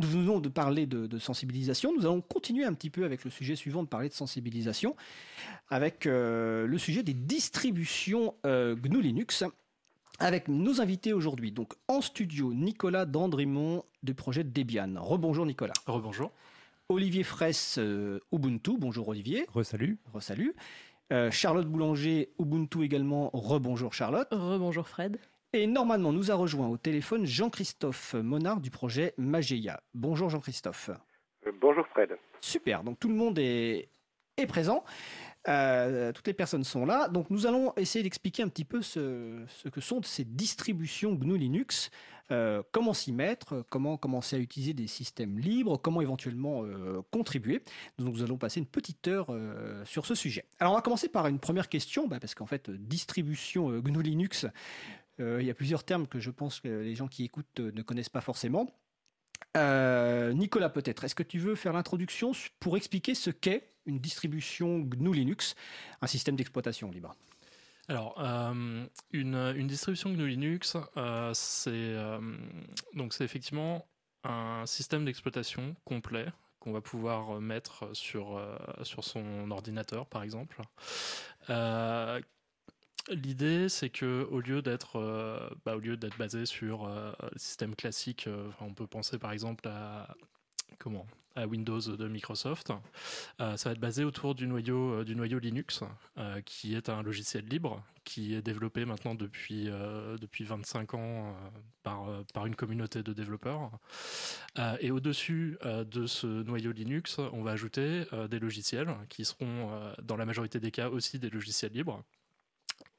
nous venons de parler de, sensibilisation. Nous allons continuer un petit peu avec le sujet suivant de parler de sensibilisation, avec euh, le sujet des distributions euh, GNU Linux. Avec nos invités aujourd'hui, donc en studio, Nicolas Dandrimont du projet Debian. Rebonjour Nicolas. Rebonjour. Olivier Fraisse, euh, Ubuntu. Bonjour Olivier. Resalut. Resalut. Charlotte Boulanger, Ubuntu également. Rebonjour Charlotte. Rebonjour Fred. Et normalement, nous a rejoint au téléphone Jean-Christophe Monard du projet Mageia. Bonjour Jean-Christophe. Euh, bonjour Fred. Super, donc tout le monde est, est présent. Euh, toutes les personnes sont là. Donc nous allons essayer d'expliquer un petit peu ce, ce, que sont ces distributions GNU Linux, euh, comment s'y mettre, comment commencer à utiliser des systèmes libres, comment éventuellement contribuer. Donc nous allons passer une petite heure sur ce sujet. Alors on va commencer par une première question, bah, parce qu'en fait distribution GNU Linux, il y a plusieurs termes que je pense que les gens qui écoutent euh, ne connaissent pas forcément. Euh, Nicolas, peut-être, est-ce que tu veux faire l'introduction pour expliquer ce qu'est une distribution GNU Linux, un système d'exploitation libre? Alors, une, distribution GNU Linux, c'est effectivement un système d'exploitation complet qu'on va pouvoir mettre sur, sur son ordinateur, par exemple, L'idée, c'est que au lieu d'être, euh, bah, au lieu d'être basé sur euh, le système classique, euh, on peut penser par exemple à comment à Windows de Microsoft. ça va être basé autour du noyau, du noyau Linux, qui est un logiciel libre, qui est développé maintenant depuis, depuis 25 ans par, par une communauté de développeurs. et au-dessus de ce noyau Linux, on va ajouter des logiciels qui seront, dans la majorité des cas, aussi des logiciels libres,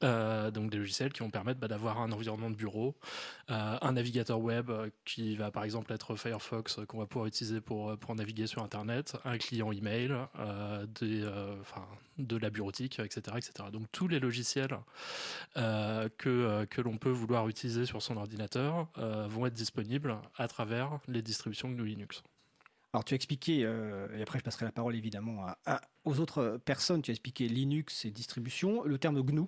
euh, donc des logiciels qui vont permettre bah, d'avoir un environnement de bureau, euh, un navigateur web euh, qui va par exemple être Firefox qu'on va pouvoir utiliser pour, naviguer sur Internet, un client email, de la bureautique, etc., etc. Donc tous les logiciels que, que l'on peut vouloir utiliser sur son ordinateur vont être disponibles à travers les distributions GNU Linux. Alors tu as expliqué, et après je passerai la parole évidemment aux autres personnes, tu as expliqué Linux et distribution. Le terme GNU,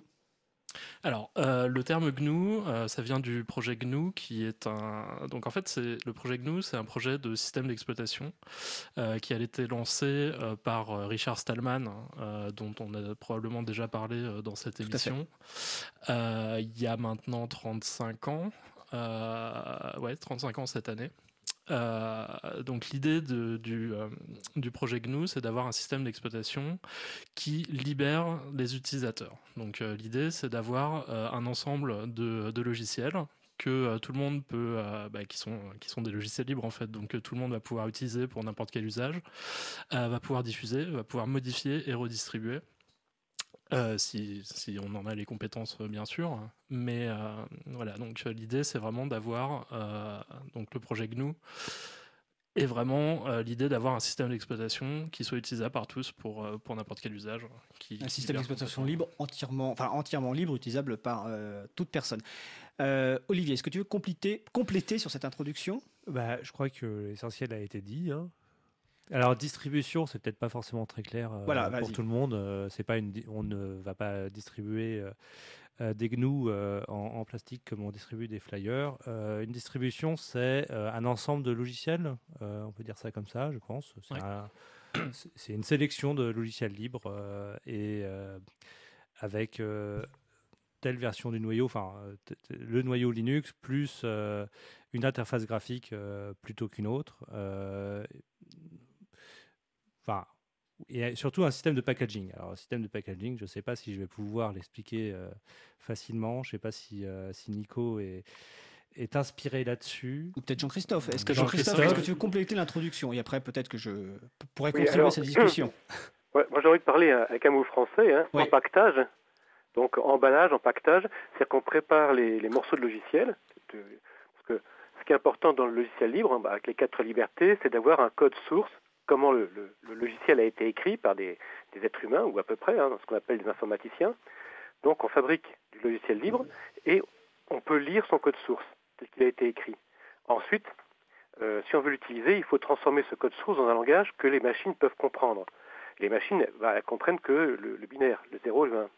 alors, euh, le terme GNU, euh, ça vient du projet GNU, qui est un. Donc, en fait, c'est le projet GNU, c'est un projet de système d'exploitation euh, qui a été lancé par Richard Stallman, dont on a probablement déjà parlé dans cette émission, il y a maintenant 35 ans. ouais, 35 ans cette année. Euh, donc l'idée du, euh, du projet GNU, c'est d'avoir un système d'exploitation qui libère les utilisateurs. Donc euh, l'idée, c'est d'avoir un ensemble de, de logiciels que tout le monde peut, bah, qui sont qui sont des logiciels libres en fait, donc que tout le monde va pouvoir utiliser pour n'importe quel usage, va pouvoir diffuser, va pouvoir modifier et redistribuer. Euh, si, si, on en a les compétences, euh, bien sûr. Mais euh, voilà, donc l'idée, c'est vraiment d'avoir donc le projet GNU et vraiment l'idée d'avoir un système d'exploitation qui soit utilisable par tous pour, pour n'importe quel usage. Qui, un système d'exploitation libre, entièrement, enfin, entièrement libre, utilisable par toute personne. Olivier, est-ce que tu veux compléter, compléter sur cette introduction? Bah, Je crois que l'essentiel a été dit. Hein. Alors distribution, c'est peut-être pas forcément très clair euh, pour tout le monde. Euh, c'est pas une, on ne va pas distribuer euh, des GNU en, plastique comme on distribue des flyers. une distribution, c'est un ensemble de logiciels. on peut dire ça comme ça, je pense. C'est une sélection de logiciels libres et avec telle version du noyau, enfin le noyau Linux plus une interface graphique plutôt qu'une autre Enfin, et surtout un système de packaging. Alors, un système de packaging, je ne sais pas si je vais pouvoir l'expliquer euh, facilement. Je ne sais pas si, euh, si Nico est, est inspiré là-dessus. Ou peut-être Jean-Christophe. Est-ce que Jean-Christophe, est-ce que tu veux compléter l'introduction? Et après, peut-être que je pourrais contribuer à cette discussion. moi, j'ai envie de parler avec un mot français, hein, empaquetage. Donc, emballage, empaquetage, c'est qu'on prépare les, les, morceaux de logiciel. parce que ce qui est important dans le logiciel libre, hein, bah, avec les quatre libertés, c'est d'avoir un code source comment le, logiciel a été écrit par des, êtres humains, ou à peu près, hein, ce qu'on appelle des informaticiens. Donc on fabrique du logiciel libre et on peut lire son code source tel qu'il a été écrit. Ensuite, euh, si on veut l'utiliser, il faut transformer ce code source dans un langage que les machines peuvent comprendre. Les machines bah, elles comprennent que le, binaire, le 0 et le 1.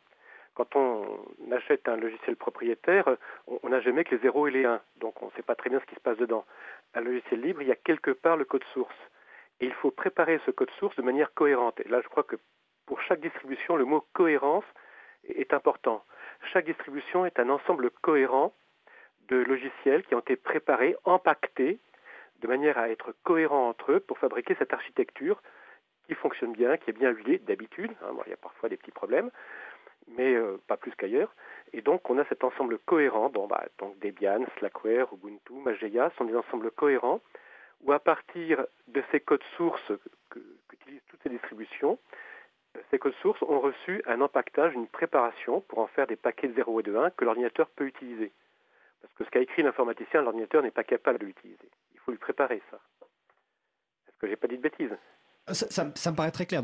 quand on achète un logiciel propriétaire, on n'a jamais que les 0 et les 1, donc on ne sait pas très bien ce qui se passe dedans. Un logiciel libre, il y a quelque part le code source. Et il faut préparer ce code source de manière cohérente. Et là, je crois que pour chaque distribution, le mot cohérence est important. Chaque distribution est un ensemble cohérent de logiciels qui ont été préparés, empaquetés, de manière à être cohérents entre eux pour fabriquer cette architecture qui fonctionne bien, qui est bien huilée d'habitude. Hein, il y a parfois des petits problèmes, mais euh, pas plus qu'ailleurs. Et donc, on a cet ensemble cohérent. Bon, bah, donc Debian, Slackware, Ubuntu, Mageia sont des ensembles cohérents où, à partir de ces codes sources qu'utilisent toutes ces distributions, ces codes sources ont reçu un empaquetage, une préparation pour en faire des paquets de 0 et de 1 que l'ordinateur peut utiliser. Parce que ce qu'a écrit l'informaticien, l'ordinateur n'est pas capable de l'utiliser. Il faut lui préparer ça. Est-ce que j'ai pas dit de bêtises? Ça, me paraît très clair.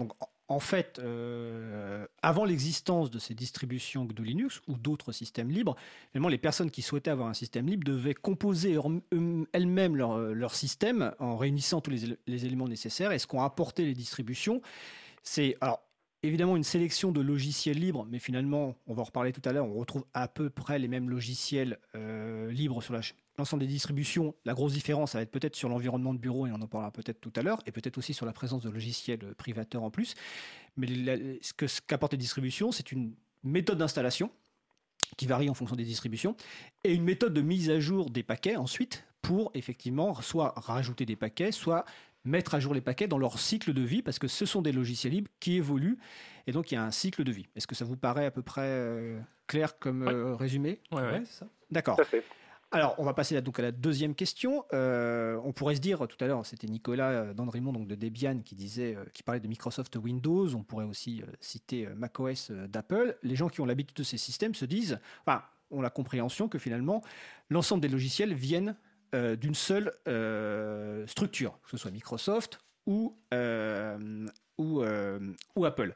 En fait, euh, avant l'existence de ces distributions GNU Linux ou d'autres systèmes libres, les personnes qui souhaitaient avoir un système libre devaient composer elles-mêmes leur, système en réunissant tous les, les éléments nécessaires. Et ce qu'ont apporté les distributions, c'est alors évidemment une sélection de logiciels libres, mais finalement, on va en reparler tout à l'heure, on retrouve à peu près les mêmes logiciels euh, libres sur l'ensemble des distributions. La grosse différence, ça va être peut-être sur l'environnement de bureau, et on en parlera peut-être tout à l'heure, et peut-être aussi sur la présence de logiciels euh, privateurs en plus. Mais ce qu'apportent les distributions, c'est une méthode d'installation qui varie en fonction des distributions, et une méthode de mise à jour des paquets ensuite pour effectivement soit rajouter des paquets, soit mettre à jour les paquets dans leur cycle de vie, parce que ce sont des logiciels libres qui évoluent, et donc il y a un cycle de vie. Est-ce que ça vous paraît à peu près euh, clair comme euh, résumé? Oui, ouais, c'est ça. D'accord. Alors, on va passer donc à la deuxième question. Euh, on pourrait se dire, tout à l'heure, c'était Nicolas Dandrimont donc de Debian qui disait, qui parlait de Microsoft Windows. On pourrait aussi citer macOS d'Apple. Les gens qui ont l'habitude de ces systèmes se disent, enfin, ont la compréhension que finalement, l'ensemble des logiciels viennent euh, d'une seule euh, structure, que ce soit Microsoft ou, euh, ou, ou, Apple.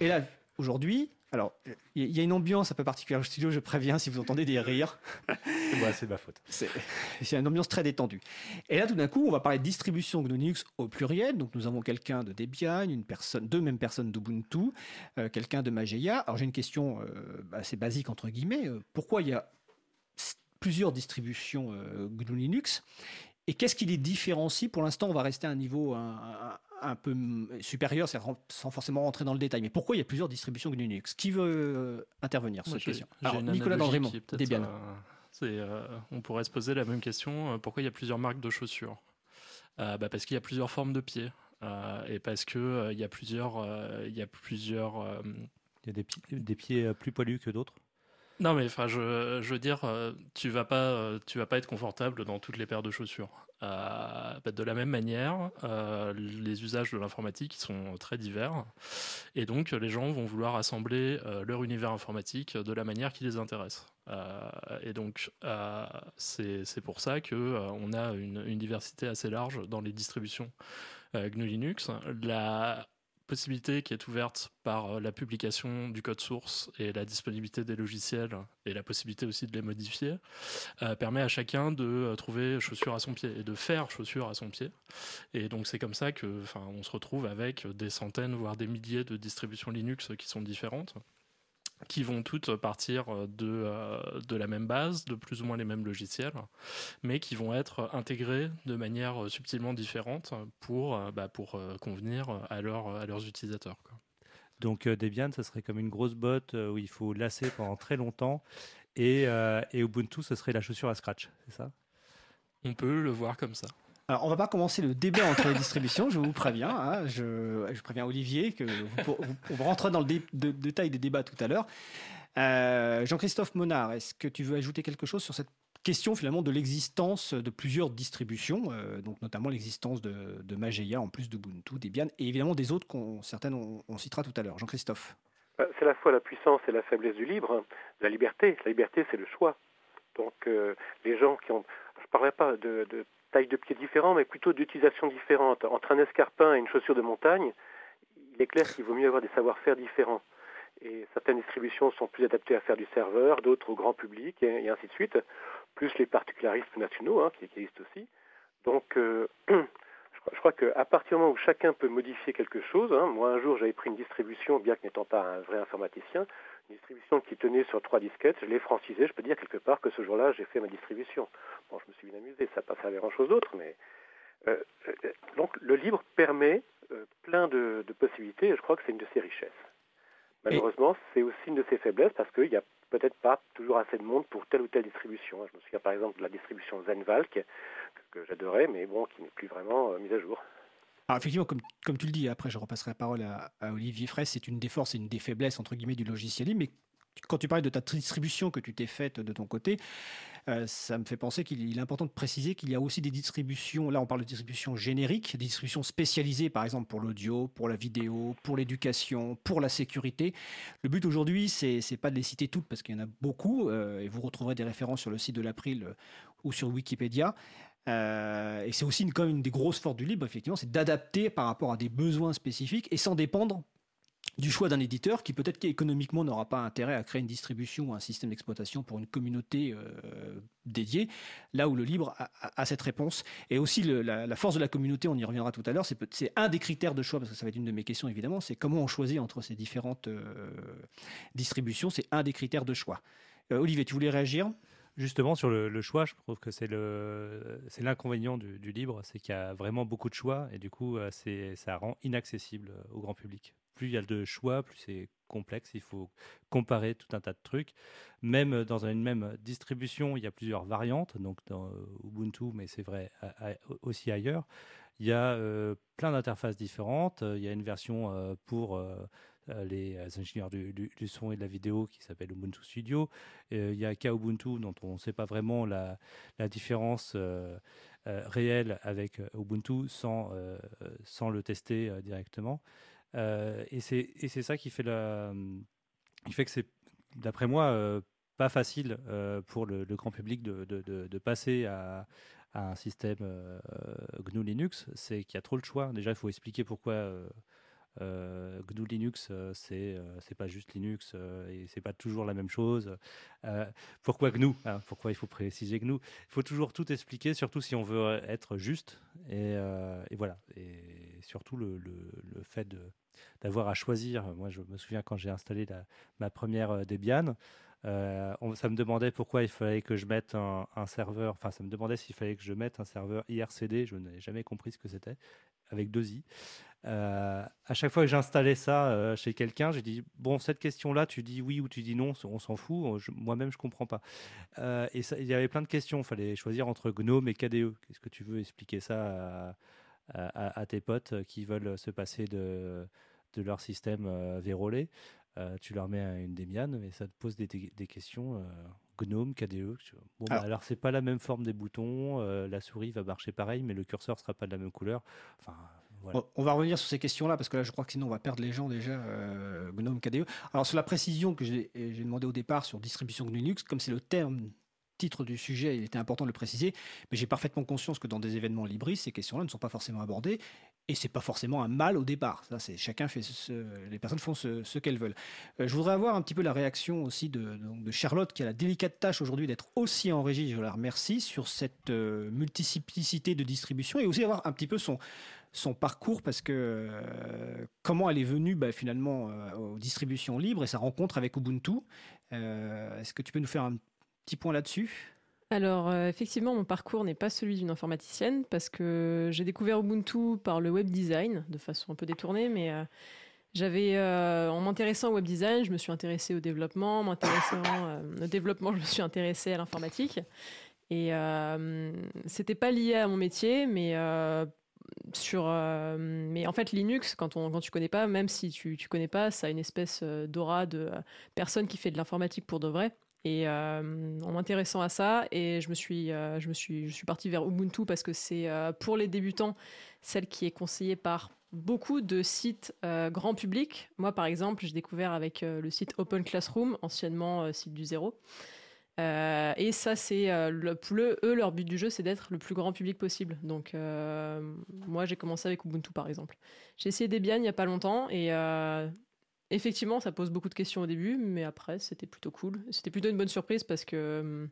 Et là, aujourd'hui, alors, il y a une ambiance un peu particulière au studio, je préviens si vous entendez des rires. c'est ma faute. C'est une ambiance très détendue. Et là, tout d'un coup, on va parler de distribution GNU Linux au pluriel. Donc, nous avons quelqu'un de Debian, une personne, deux mêmes personnes d'Ubuntu, quelqu'un de Mageia. Alors, j'ai une question assez basique, entre guillemets. pourquoi il y a plusieurs distributions euh, GNU Linux. Et qu'est-ce qui les différencie? Pour l'instant, on va rester à un niveau un, peu supérieur, sans forcément rentrer dans le détail. Mais pourquoi il y a plusieurs distributions GNU Linux? Qui veut euh, intervenir sur cette question? Alors, Nicolas Dandrimont, Debian. Euh, on pourrait se poser la même question pourquoi il y a plusieurs marques de chaussures? Bah Parce qu'il y a plusieurs formes de pieds. et parce qu'il il y a plusieurs. Il y a plusieurs. Il y a des, des pieds plus poilus que d'autres? Non, mais enfin, je, je, veux dire, euh, tu vas pas, euh, tu vas pas être confortable dans toutes les paires de chaussures. Euh, bah, de la même manière, les usages de l'informatique sont très divers, et donc les gens vont vouloir assembler leur univers informatique de la manière qui les intéresse. et donc, c'est pour ça que on a une, une, diversité assez large dans les distributions GNU Linux. La possibilité qui est ouverte par euh, la publication du code source et la disponibilité des logiciels et la possibilité aussi de les modifier euh, permet à chacun de euh, trouver chaussure à son pied et de faire chaussure à son pied. Et donc c'est comme ça que, enfin, on se retrouve avec des centaines voire des milliers de distributions Linux qui sont différentes qui vont toutes partir de, euh, de la même base, de plus ou moins les mêmes logiciels, mais qui vont être intégrés de manière subtilement différente pour, euh, bah, pour euh, convenir à, à leurs utilisateurs. Donc Debian, ça serait comme une grosse botte où il faut lasser pendant très longtemps, et, et Ubuntu, ce serait la chaussure à scratch, c'est ça? On peut le voir comme ça. Alors, on va pas commencer le débat entre les distributions, je vous préviens. Hein, je, préviens Olivier que on rentre dans le détail des débats tout à l'heure. Euh, Jean-Christophe Monard, est-ce que tu veux ajouter quelque chose sur cette question finalement de l'existence de plusieurs distributions, euh, donc notamment l'existence de, de Mageia en plus d'Ubuntu, Debian, et évidemment des autres qu'on certaines on, citera tout à l'heure. Jean-Christophe. Euh, c'est à la fois la puissance et la faiblesse du libre, la liberté. La liberté, c'est le choix. Donc les gens qui ont, je ne parlerai pas de, de taille de pied différente, mais plutôt d'utilisation différente. Entre un escarpin et une chaussure de montagne, il est clair qu'il vaut mieux avoir des savoir-faire différents. Et certaines distributions sont plus adaptées à faire du serveur, d'autres au grand public, et, ainsi de suite, plus les particularismes nationaux hein, qui, existent aussi. Donc, euh, je crois qu'à partir du moment où chacun peut modifier quelque chose, hein, moi un jour j'avais pris une distribution, bien que n'étant pas un vrai informaticien, distribution qui tenait sur trois disquettes, je l'ai francisé, je peux dire quelque part que ce jour-là, j'ai fait ma distribution. Bon, je me suis bien amusé, ça n'a pas servi à grand-chose d'autre, mais... Euh, euh, donc le libre permet plein de, possibilités, et je crois que c'est une de ses richesses. Malheureusement, c'est aussi une de ses faiblesses, parce qu'il n'y a peut-être pas toujours assez de monde pour telle ou telle distribution. Je me souviens par exemple de la distribution Zenvalk, que, que j'adorais, mais bon, qui n'est plus vraiment mise à jour. Alors effectivement, comme, tu le dis, après je repasserai la parole à, Olivier Fraisse, c'est une des forces et une des faiblesses entre guillemets du logiciel libre, mais quand tu parlais de ta distribution que tu t'es faite de ton côté, euh, ça me fait penser qu'il est important de préciser qu'il y a aussi des distributions, là on parle de distributions génériques, des distributions spécialisées par exemple pour l'audio, pour la vidéo, pour l'éducation, pour la sécurité. Le but aujourd'hui, c'est n'est pas de les citer toutes parce qu'il y en a beaucoup, euh, et vous retrouverez des références sur le site de l'April euh, ou sur Wikipédia. Euh, et c'est aussi une, des grosses forces du libre, effectivement, c'est d'adapter par rapport à des besoins spécifiques et sans dépendre du choix d'un éditeur qui peut-être qu'économiquement n'aura pas intérêt à créer une distribution ou un système d'exploitation pour une communauté euh, dédiée, là où le libre a, cette réponse. Et aussi la, force de la communauté, on y reviendra tout à l'heure, c'est un des critères de choix, parce que ça va être une de mes questions évidemment, c'est comment on choisit entre ces différentes euh, distributions, c'est un des critères de choix. Olivier, tu voulais réagir? Justement, sur le, choix, je trouve que c'est l'inconvénient du, du, libre, c'est qu'il y a vraiment beaucoup de choix et du coup, euh, ça rend inaccessible euh, au grand public. Plus il y a de choix, plus c'est complexe, il faut comparer tout un tas de trucs. Même dans une même distribution, il y a plusieurs variantes, donc dans Ubuntu, mais c'est vrai aussi ailleurs. Il y a euh, plein d'interfaces différentes. Il y a une version pour euh, les euh, ingénieurs du, son et de la vidéo qui s'appelle Ubuntu Studio. Euh, il y a Kubuntu dont on ne sait pas vraiment la, différence réelle avec Ubuntu sans, sans le tester directement. et c'est ça qui fait, la, qui fait que c'est, d'après moi, pas facile pour le, grand public de, de, passer à, un système GNU Linux. C'est qu'il y a trop de choix. Déjà, il faut expliquer pourquoi euh, GNU Linux, euh, c'est euh, c'est pas juste Linux et c'est pas toujours la même chose. pourquoi GNU hein, Pourquoi il faut préciser GNU Il faut toujours tout expliquer, surtout si on veut être juste. Et, voilà. Et surtout le, le, fait d'avoir à choisir. Moi, je me souviens quand j'ai installé ma première Debian. ça me demandait pourquoi il fallait que je mette un, un serveur, enfin ça me demandait s'il fallait que je mette un serveur IRCD, je n'ai jamais compris ce que c'était, avec deux i. Euh, à chaque fois que j'installais ça euh, chez quelqu'un, j'ai dit bon cette question-là, tu dis oui ou tu dis non, on s'en fout. Moi-même, je comprends pas. Euh, et il y avait plein de questions. Il fallait choisir entre GNOME et KDE. Qu'est-ce que tu veux expliquer ça à, tes potes qui veulent se passer de, de leur système vérolé? Tu leur mets une Debian et ça te pose des, des questions. GNOME, KDE. Bon, bah, alors, alors c'est pas la même forme des boutons, la souris va marcher pareil, mais le curseur sera pas de la même couleur. Enfin, on va revenir sur ces questions-là parce que là, je crois que sinon on va perdre les gens déjà. Euh, GNOME KDE. Alors sur la précision que j'ai demandé au départ sur distribution GNU Linux, comme c'est le terme titre du sujet, il était important de le préciser, mais j'ai parfaitement conscience que dans des événements libristes, ces questions-là ne sont pas forcément abordées, et c'est pas forcément un mal au départ. Ça, c'est chacun fait les personnes font ce, qu'elles veulent. Euh, je voudrais avoir un petit peu la réaction aussi de, Charlotte, qui a la délicate tâche aujourd'hui d'être aussi en régie. Je la remercie sur cette euh, multiplicité de distribution et aussi avoir un petit peu son parcours parce que euh, comment elle est venue bah, finalement aux distributions libres et sa rencontre avec Ubuntu. Est-ce que tu peux nous faire un petit point là-dessus? Alors effectivement, mon parcours n'est pas celui d'une informaticienne parce que j'ai découvert Ubuntu par le web design de façon un peu détournée, mais j'avais en m'intéressant au web design, je me suis intéressée au développement, m'intéressant au développement, je me suis intéressée à l'informatique. Et c'était pas lié à mon métier, mais sur euh, en fait Linux quand on quand connais pas même si tu tu connais pas ça a une espèce euh, d'aura de euh, personne qui fait de l'informatique pour de vrai et en m'intéressant à ça et je me suis je me suis je suis partie vers Ubuntu parce que c'est pour les débutants celle qui est conseillée par beaucoup de sites grand public moi par exemple j'ai découvert avec le site Open Classroom anciennement site du zéro euh, et ça, c'est euh, le, eux, leur but du jeu, c'est d'être le plus grand public possible. Donc, euh, moi, j'ai commencé avec Ubuntu, par exemple. J'ai essayé Debian il n'y a pas longtemps et effectivement, ça pose beaucoup de questions au début, mais après, c'était plutôt cool. C'était plutôt une bonne surprise parce que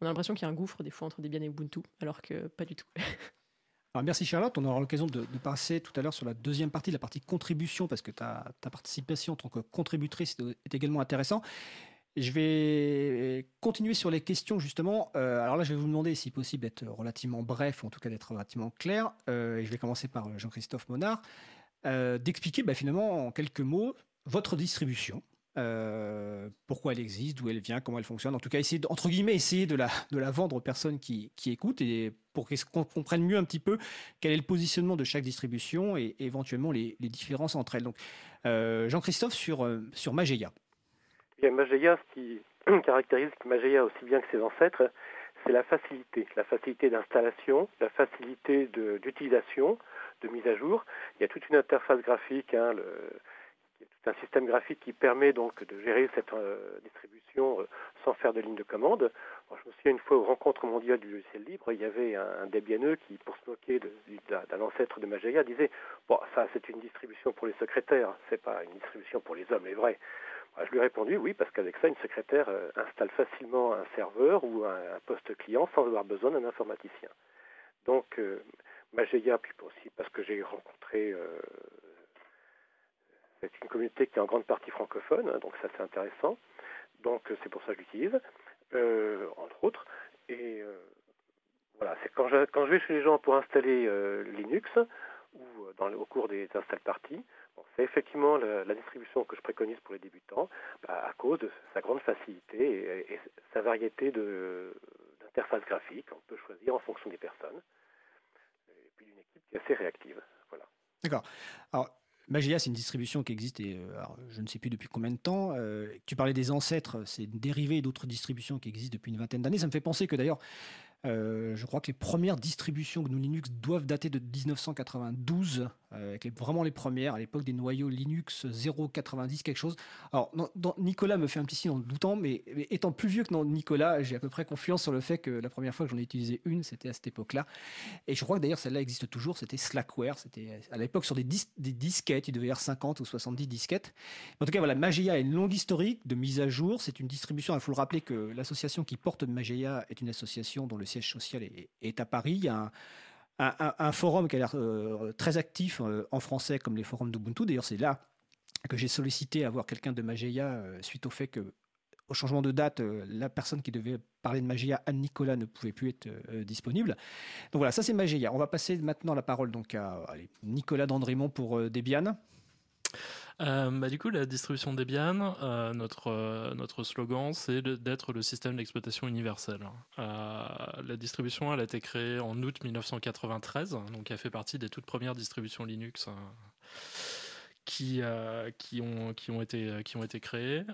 on a l'impression qu'il y a un gouffre des fois entre Debian et Ubuntu, alors que pas du tout. merci Charlotte, on aura l'occasion de, passer tout à l'heure sur la deuxième partie, la partie contribution, parce que ta, participation en tant que contributrice est également intéressant. Je vais continuer sur les questions justement. Euh, alors là, je vais vous demander, si possible, d'être relativement bref, ou en tout cas d'être relativement clair. Euh, et je vais commencer par Jean-Christophe Monard, euh, d'expliquer bah, finalement en quelques mots votre distribution. pourquoi elle existe, d'où elle vient, comment elle fonctionne. En tout cas, essayer, entre guillemets, essayer de la, de la vendre aux personnes qui, qui écoutent et pour qu'on comprenne mieux un petit peu quel est le positionnement de chaque distribution et éventuellement les, les différences entre elles. Donc, Jean-Christophe sur, sur Mageia. Bien, Mageia, ce qui caractérise Mageia aussi bien que ses ancêtres, c'est la facilité, la facilité d'installation, la facilité d'utilisation, de, mise à jour. Il y a toute une interface graphique, hein, le, y a tout un système graphique qui permet donc de gérer cette euh, distribution euh, sans faire de ligne de commande. je me souviens une fois aux rencontres mondiales du logiciel libre, il y avait un, un Debianeux qui, pour se moquer d'un ancêtre de Mageia, disait Bon, ça c'est une distribution pour les secrétaires, c'est pas une distribution pour les hommes, les vrais. Ah, je lui ai répondu oui, parce qu'avec ça, une secrétaire euh, installe facilement un serveur ou un, poste client sans avoir besoin d'un informaticien. Donc, Mageia, puis aussi parce que j'ai rencontré c'est une communauté qui est en grande partie francophone, hein, donc ça c'est intéressant. Donc c'est pour ça que je l'utilise, entre autres. Et voilà, c'est quand je, vais chez les gens pour installer Linux ou au cours des install parties, c'est effectivement la, distribution que je préconise pour les débutants bah, à cause de sa grande facilité et, sa variété d'interfaces graphiques. On peut choisir en fonction des personnes et puis d'une équipe qui est assez réactive. Voilà. D'accord. Alors, Magia, c'est une distribution qui existe, et, euh, je ne sais plus depuis combien de temps. Euh, tu parlais des ancêtres, c'est une dérivée d'autres distributions qui existent depuis une vingtaine d'années. Ça me fait penser que d'ailleurs, euh, je crois que les premières distributions GNU Linux doivent dater de 1992, euh, avec vraiment les premières, à l'époque des noyaux Linux 0.90 quelque chose. Alors, Nicolas me fait un petit signe en doutant, mais, étant plus vieux que Nicolas, j'ai à peu près confiance sur le fait que la première fois que j'en ai utilisé une, c'était à cette époque-là. Et je crois que d'ailleurs celle-là existe toujours, c'était Slackware, c'était à l'époque sur des, disquettes, il devait y avoir 50 ou 70 disquettes. En tout cas, voilà, Mageia a une longue historique de mise à jour, c'est une distribution, il faut le rappeler que l'association qui porte Mageia est une association dont le siège social est, à Paris. Il y a un, forum qui a l'air euh, très actif euh, en français, comme les forums d'Ubuntu. D'ailleurs, c'est là que j'ai sollicité à voir quelqu'un de Mageia euh, suite au fait que, au changement de date, la personne qui devait parler de Mageia, Anne-Nicolas, ne pouvait plus être disponible. Donc voilà, ça c'est Mageia. On va passer maintenant la parole donc à Nicolas Dandrémont pour Debian. Euh, bah, du coup, la distribution Debian, euh, notre, euh, notre slogan, c'est d'être le système d'exploitation universel. la distribution, elle a été créée en août 1993, donc elle fait partie des toutes premières distributions Linux qui, qui, ont, qui, ont été, qui ont été créées.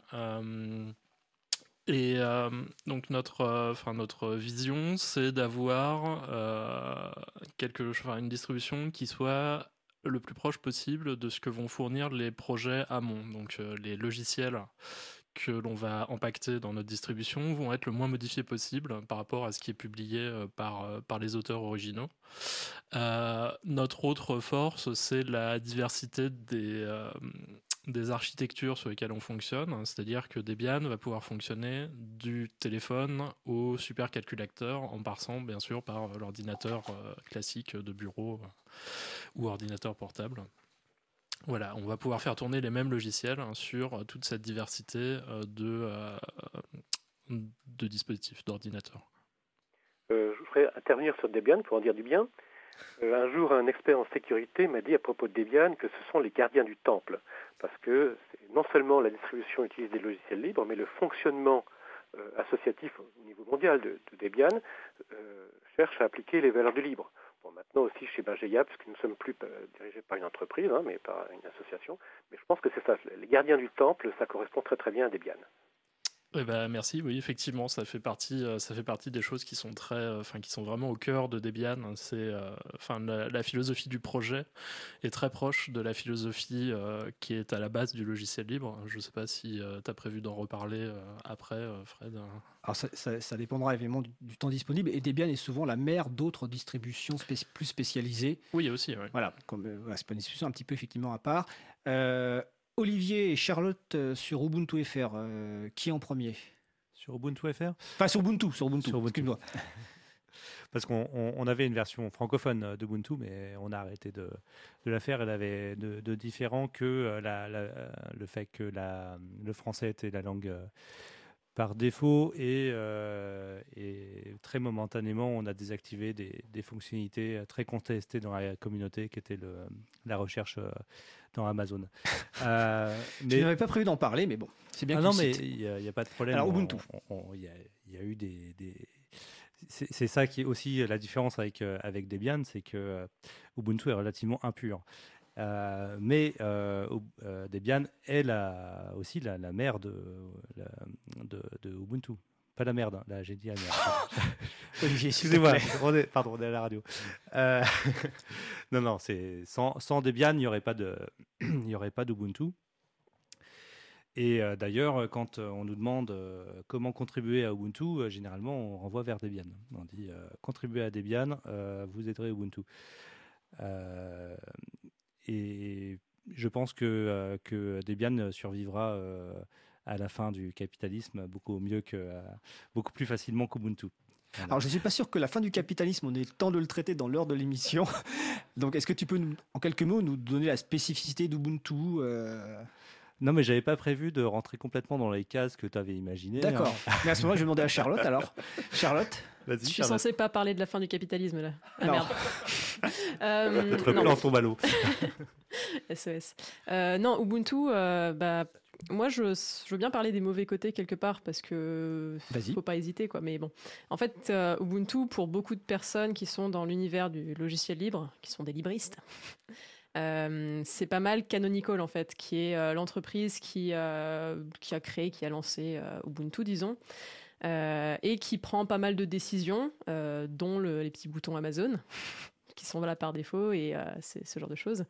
Et donc notre, notre vision, c'est d'avoir une distribution qui soit le plus proche possible de ce que vont fournir les projets amont. Donc euh, les logiciels que l'on va impacter dans notre distribution vont être le moins modifiés possible par rapport à ce qui est publié euh, par, euh, par les auteurs originaux. notre autre force, c'est la diversité des, des architectures sur lesquelles on fonctionne, c'est-à-dire que Debian va pouvoir fonctionner du téléphone au supercalculateur en passant bien sûr par l'ordinateur euh, classique de bureau euh, ou ordinateur portable. Voilà, on va pouvoir faire tourner les mêmes logiciels hein, sur toute cette diversité euh, de, de dispositifs, d'ordinateurs. je voudrais intervenir sur Debian pour en dire du bien. Un jour, un expert en sécurité m'a dit à propos de Debian que ce sont les gardiens du temple parce que non seulement la distribution utilise des logiciels libres, mais le fonctionnement euh, associatif au niveau mondial de, Debian euh, cherche à appliquer les valeurs du libre. Bon, maintenant aussi chez Mageia, puisque nous ne sommes plus euh, dirigés par une entreprise, hein, mais par une association. Mais je pense que c'est ça, les gardiens du temple, ça correspond très très bien à Debian. Eh ben, merci. Oui, effectivement, ça fait partie, euh, ça fait partie des choses qui sont très, euh, enfin, qui sont vraiment au cœur de Debian. C'est, euh, enfin, la, philosophie du projet est très proche de la philosophie qui est à la base du logiciel libre. Je ne sais pas si tu as prévu d'en reparler après, Fred. Alors, ça, dépendra évidemment du, temps disponible. Et Debian est souvent la mère d'autres distributions plus spécialisées. Oui, aussi. Voilà, comme c'est une distribution un petit peu effectivement à part. Olivier et Charlotte euh, sur Ubuntu FR, euh, qui en premier? Sur Ubuntu FR Enfin, sur Ubuntu, sur Ubuntu, excuse-moi. parce qu'on avait une version francophone d'Ubuntu, mais on a arrêté de, de la faire. Elle avait de, de différent que la, le fait que la, le français était la langue par défaut et, euh, et, très momentanément, on a désactivé des, des, fonctionnalités très contestées dans la communauté qui était le, la recherche euh, dans Amazon. euh, mais... Je n'avais pas prévu d'en parler, mais bon, c'est bien. Ah non, mais il n'y a, pas de problème. Alors Ubuntu. Il y, y, a eu des, des... c'est ça qui est aussi la différence avec, euh, avec Debian, c'est que Ubuntu est relativement impur. Euh, mais euh, euh, Debian est aussi la, mère de, de, Ubuntu. Pas la merde, hein. là j'ai dit la merde. excusez-moi, pardon, on est à la radio. non, non, c'est sans, sans, Debian, il n'y aurait pas de, il y aurait pas d'Ubuntu. Et d'ailleurs, quand on nous demande comment contribuer à Ubuntu, généralement on renvoie vers Debian. On dit contribuer à Debian, vous aiderez Ubuntu. Et je pense que, euh, Debian survivra euh, à la fin du capitalisme beaucoup mieux que, euh, beaucoup plus facilement qu'Ubuntu. Alors, je ne suis pas sûr que la fin du capitalisme, on ait le temps de le traiter dans l'heure de l'émission. Donc, est-ce que tu peux, en quelques mots, nous donner la spécificité d'Ubuntu Non, mais j'avais pas prévu de rentrer complètement dans les cases que tu avais imaginées. D'accord. Hein. Mais à ce moment-là, je vais demander à Charlotte alors. Charlotte Je suis censé pas parler de la fin du capitalisme là. Ah, merde. euh, Notre plan tombe à l'eau. SOS. Euh, non, Ubuntu, euh, bah, moi, je, veux bien parler des mauvais côtés quelque part parce que faut pas hésiter, quoi. Mais bon, en fait, euh, Ubuntu, pour beaucoup de personnes qui sont dans l'univers du logiciel libre, qui sont des libristes, c'est pas mal Canonical en fait, qui est l'entreprise qui, qui a créé, qui a lancé Ubuntu, disons. et qui prend pas mal de décisions, dont les petits boutons Amazon, qui sont là par défaut, et c'est ce genre de choses.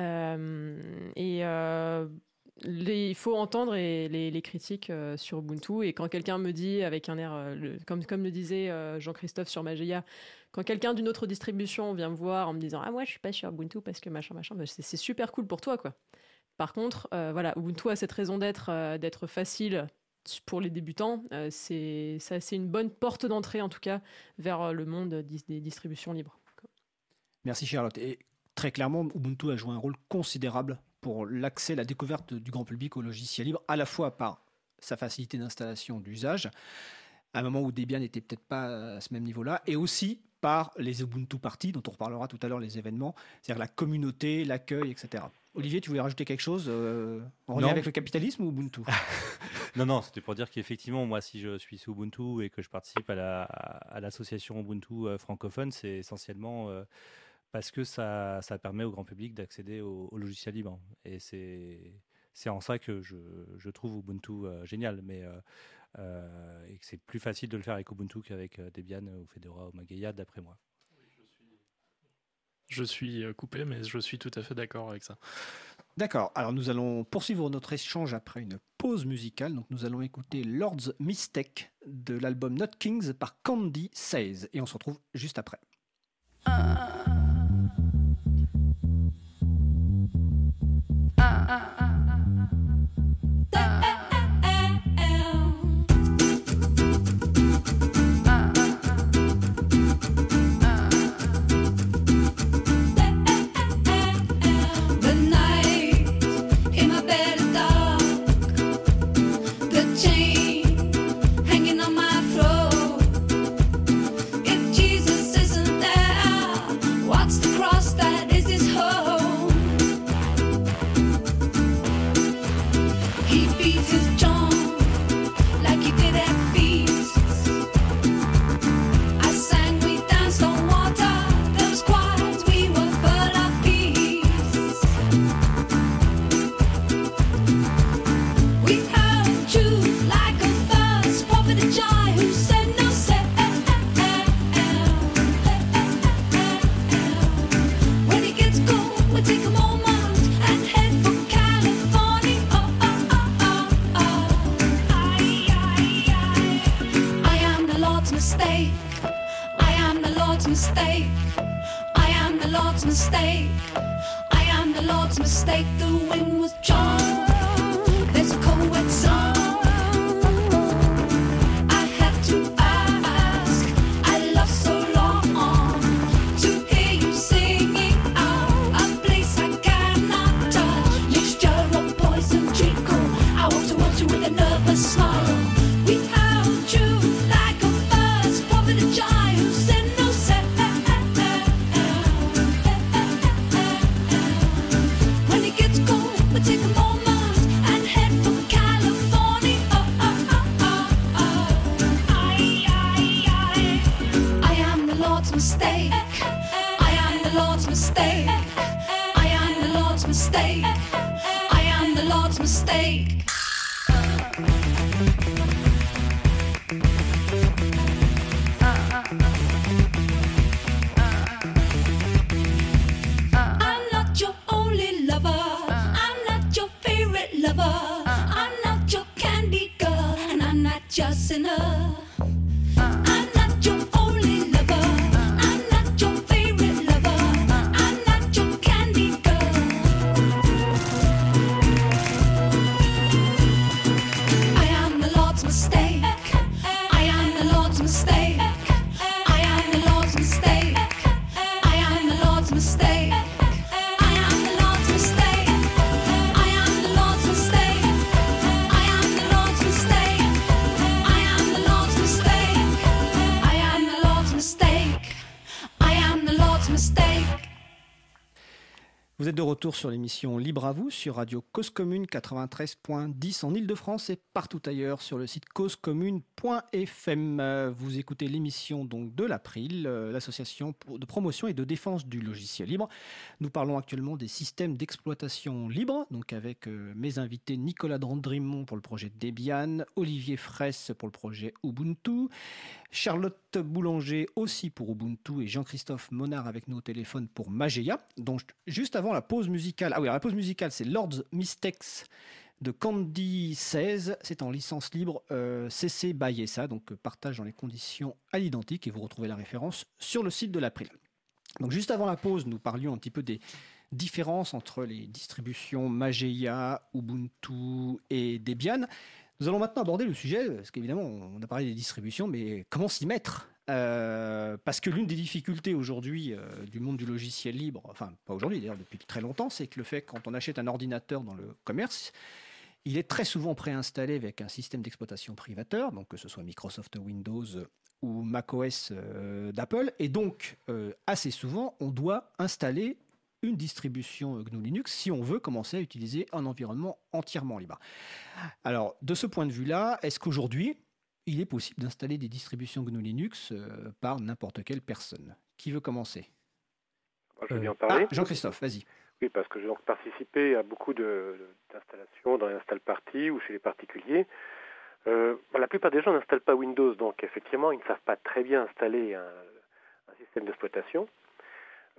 Euh, et euh, il faut entendre les, critiques euh, sur Ubuntu. Et quand quelqu'un me dit, avec un air, comme, comme le disait Jean-Christophe sur Magia, quand quelqu'un d'une autre distribution vient me voir en me disant Ah, moi, je suis pas sur Ubuntu parce que machin, machin, bah, c'est super cool pour toi, quoi. Par contre, voilà, Ubuntu a cette raison d'être, d'être facile pour les débutants. c'est une bonne porte d'entrée, en tout cas, vers le monde des distributions libres. Merci Charlotte. Et très clairement, Ubuntu a joué un rôle considérable pour l'accès, la découverte du grand public au logiciel libre, à la fois par sa facilité d'installation, d'usage, à un moment où Debian n'était peut-être pas à ce même niveau-là, et aussi par les Ubuntu Parties, dont on reparlera tout à l'heure, les événements, c'est-à-dire la communauté, l'accueil, etc. Olivier, tu voulais rajouter quelque chose euh, en lien avec le capitalisme ou Ubuntu? Non, non, c'était pour dire qu'effectivement, moi, si je suis sous Ubuntu et que je participe à l'association la, à Ubuntu euh, francophone, c'est essentiellement euh, parce que ça, ça permet au grand public d'accéder au, logiciel libre. Et c'est, c'est en ça que je, je trouve Ubuntu euh, génial. Mais euh, euh, et que c'est plus facile de le faire avec Ubuntu qu'avec Debian ou Fedora ou Mageia, d'après moi. Je suis coupé, mais je suis tout à fait d'accord avec ça. D'accord. Alors nous allons poursuivre notre échange après une pause musicale. Donc nous allons écouter Lord's Mistake de l'album Not Kings par Candy Says. Et on se retrouve juste après. I retour sur l'émission Libre à vous sur Radio Cause Commune 93.10 en Ile-de-France et partout ailleurs sur le site causecommune.fm. Vous écoutez l'émission donc de l'April, euh, l'association de promotion et de défense du logiciel libre. Nous parlons actuellement des systèmes d'exploitation libre, donc avec euh, mes invités Nicolas Drandrimont pour le projet Debian, Olivier Fraisse pour le projet Ubuntu, Charlotte Boulanger aussi pour Ubuntu et Jean-Christophe Monard avec nous au téléphone pour Mageia. Donc juste avant la pause musicale, ah oui, la pause musicale c'est Lord's Mistakes de Candy 16, c'est en licence libre euh, CC by ESA, donc euh, partage dans les conditions à l'identique et vous retrouvez la référence sur le site de l'April. Donc juste avant la pause, nous parlions un petit peu des différences entre les distributions Mageia, Ubuntu et Debian. Nous allons maintenant aborder le sujet, parce qu'évidemment, on a parlé des distributions, mais comment s'y mettre? Euh, parce que l'une des difficultés aujourd'hui euh, du monde du logiciel libre, enfin pas aujourd'hui d'ailleurs depuis très longtemps, c'est que le fait quand on achète un ordinateur dans le commerce, il est très souvent préinstallé avec un système d'exploitation privateur, donc que ce soit Microsoft Windows ou macOS euh, d'Apple, et donc assez souvent on doit installer une distribution GNU Linux si on veut commencer à utiliser un environnement entièrement libre. Alors, de ce point de vue-là, est-ce qu'aujourd'hui, il est possible d'installer des distributions GNU Linux euh, par n'importe quelle personne? Qui veut commencer? Je vais bien parler. Ah, Jean-Christophe, vas-y. Oui, parce que j'ai donc participé à beaucoup d'installations dans les install parties ou chez les particuliers. Euh, la plupart des gens n'installent pas Windows, donc effectivement, ils ne savent pas très bien installer un système d'exploitation.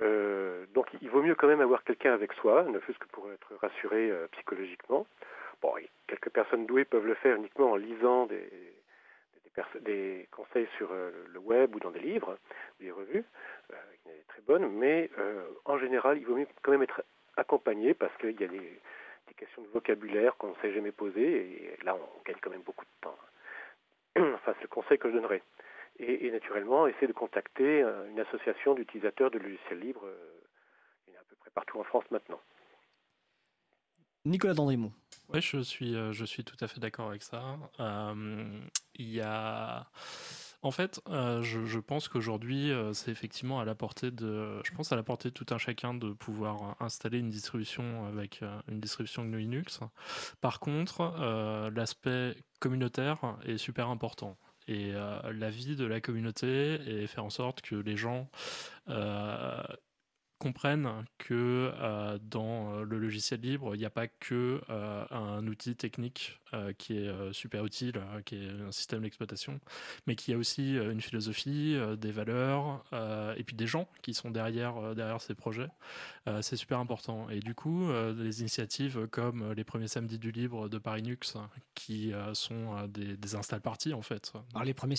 Euh, donc il vaut mieux quand même avoir quelqu'un avec soi, ne fût-ce que pour être rassuré euh, psychologiquement. Bon, quelques personnes douées peuvent le faire uniquement en lisant des, des, conseils sur euh, le web ou dans des livres, des revues, qui sont très bonnes, mais en général, il vaut mieux quand même être accompagné parce qu'il y a des, questions de vocabulaire qu'on ne sait jamais poser, et là on gagne quand même beaucoup de temps. enfin, c'est le conseil que je donnerais et, naturellement essayer de contacter euh, une association d'utilisateurs de logiciels libres. Euh, il y en a à peu près partout en France maintenant. Nicolas Dandrimont. Oui, je suis, euh, je suis tout à fait d'accord avec ça. il y a. En fait, je, pense qu'aujourd'hui, c'est effectivement à la portée de, je pense à la portée de tout un chacun de pouvoir installer une distribution avec une distribution GNU Linux. Par contre, l'aspect communautaire est super important et euh, la vie de la communauté et faire en sorte que les gens euh, comprennent que euh, dans le logiciel libre, il n'y a pas que un outil technique euh, qui est euh, super utile, euh, qui est un système d'exploitation, mais qui a aussi une philosophie, des valeurs, et puis des gens qui sont derrière, derrière ces projets. c'est super important. Et du coup, des initiatives comme les premiers samedis du libre de Paris Nux, qui sont des, install parties en fait. Alors les premiers,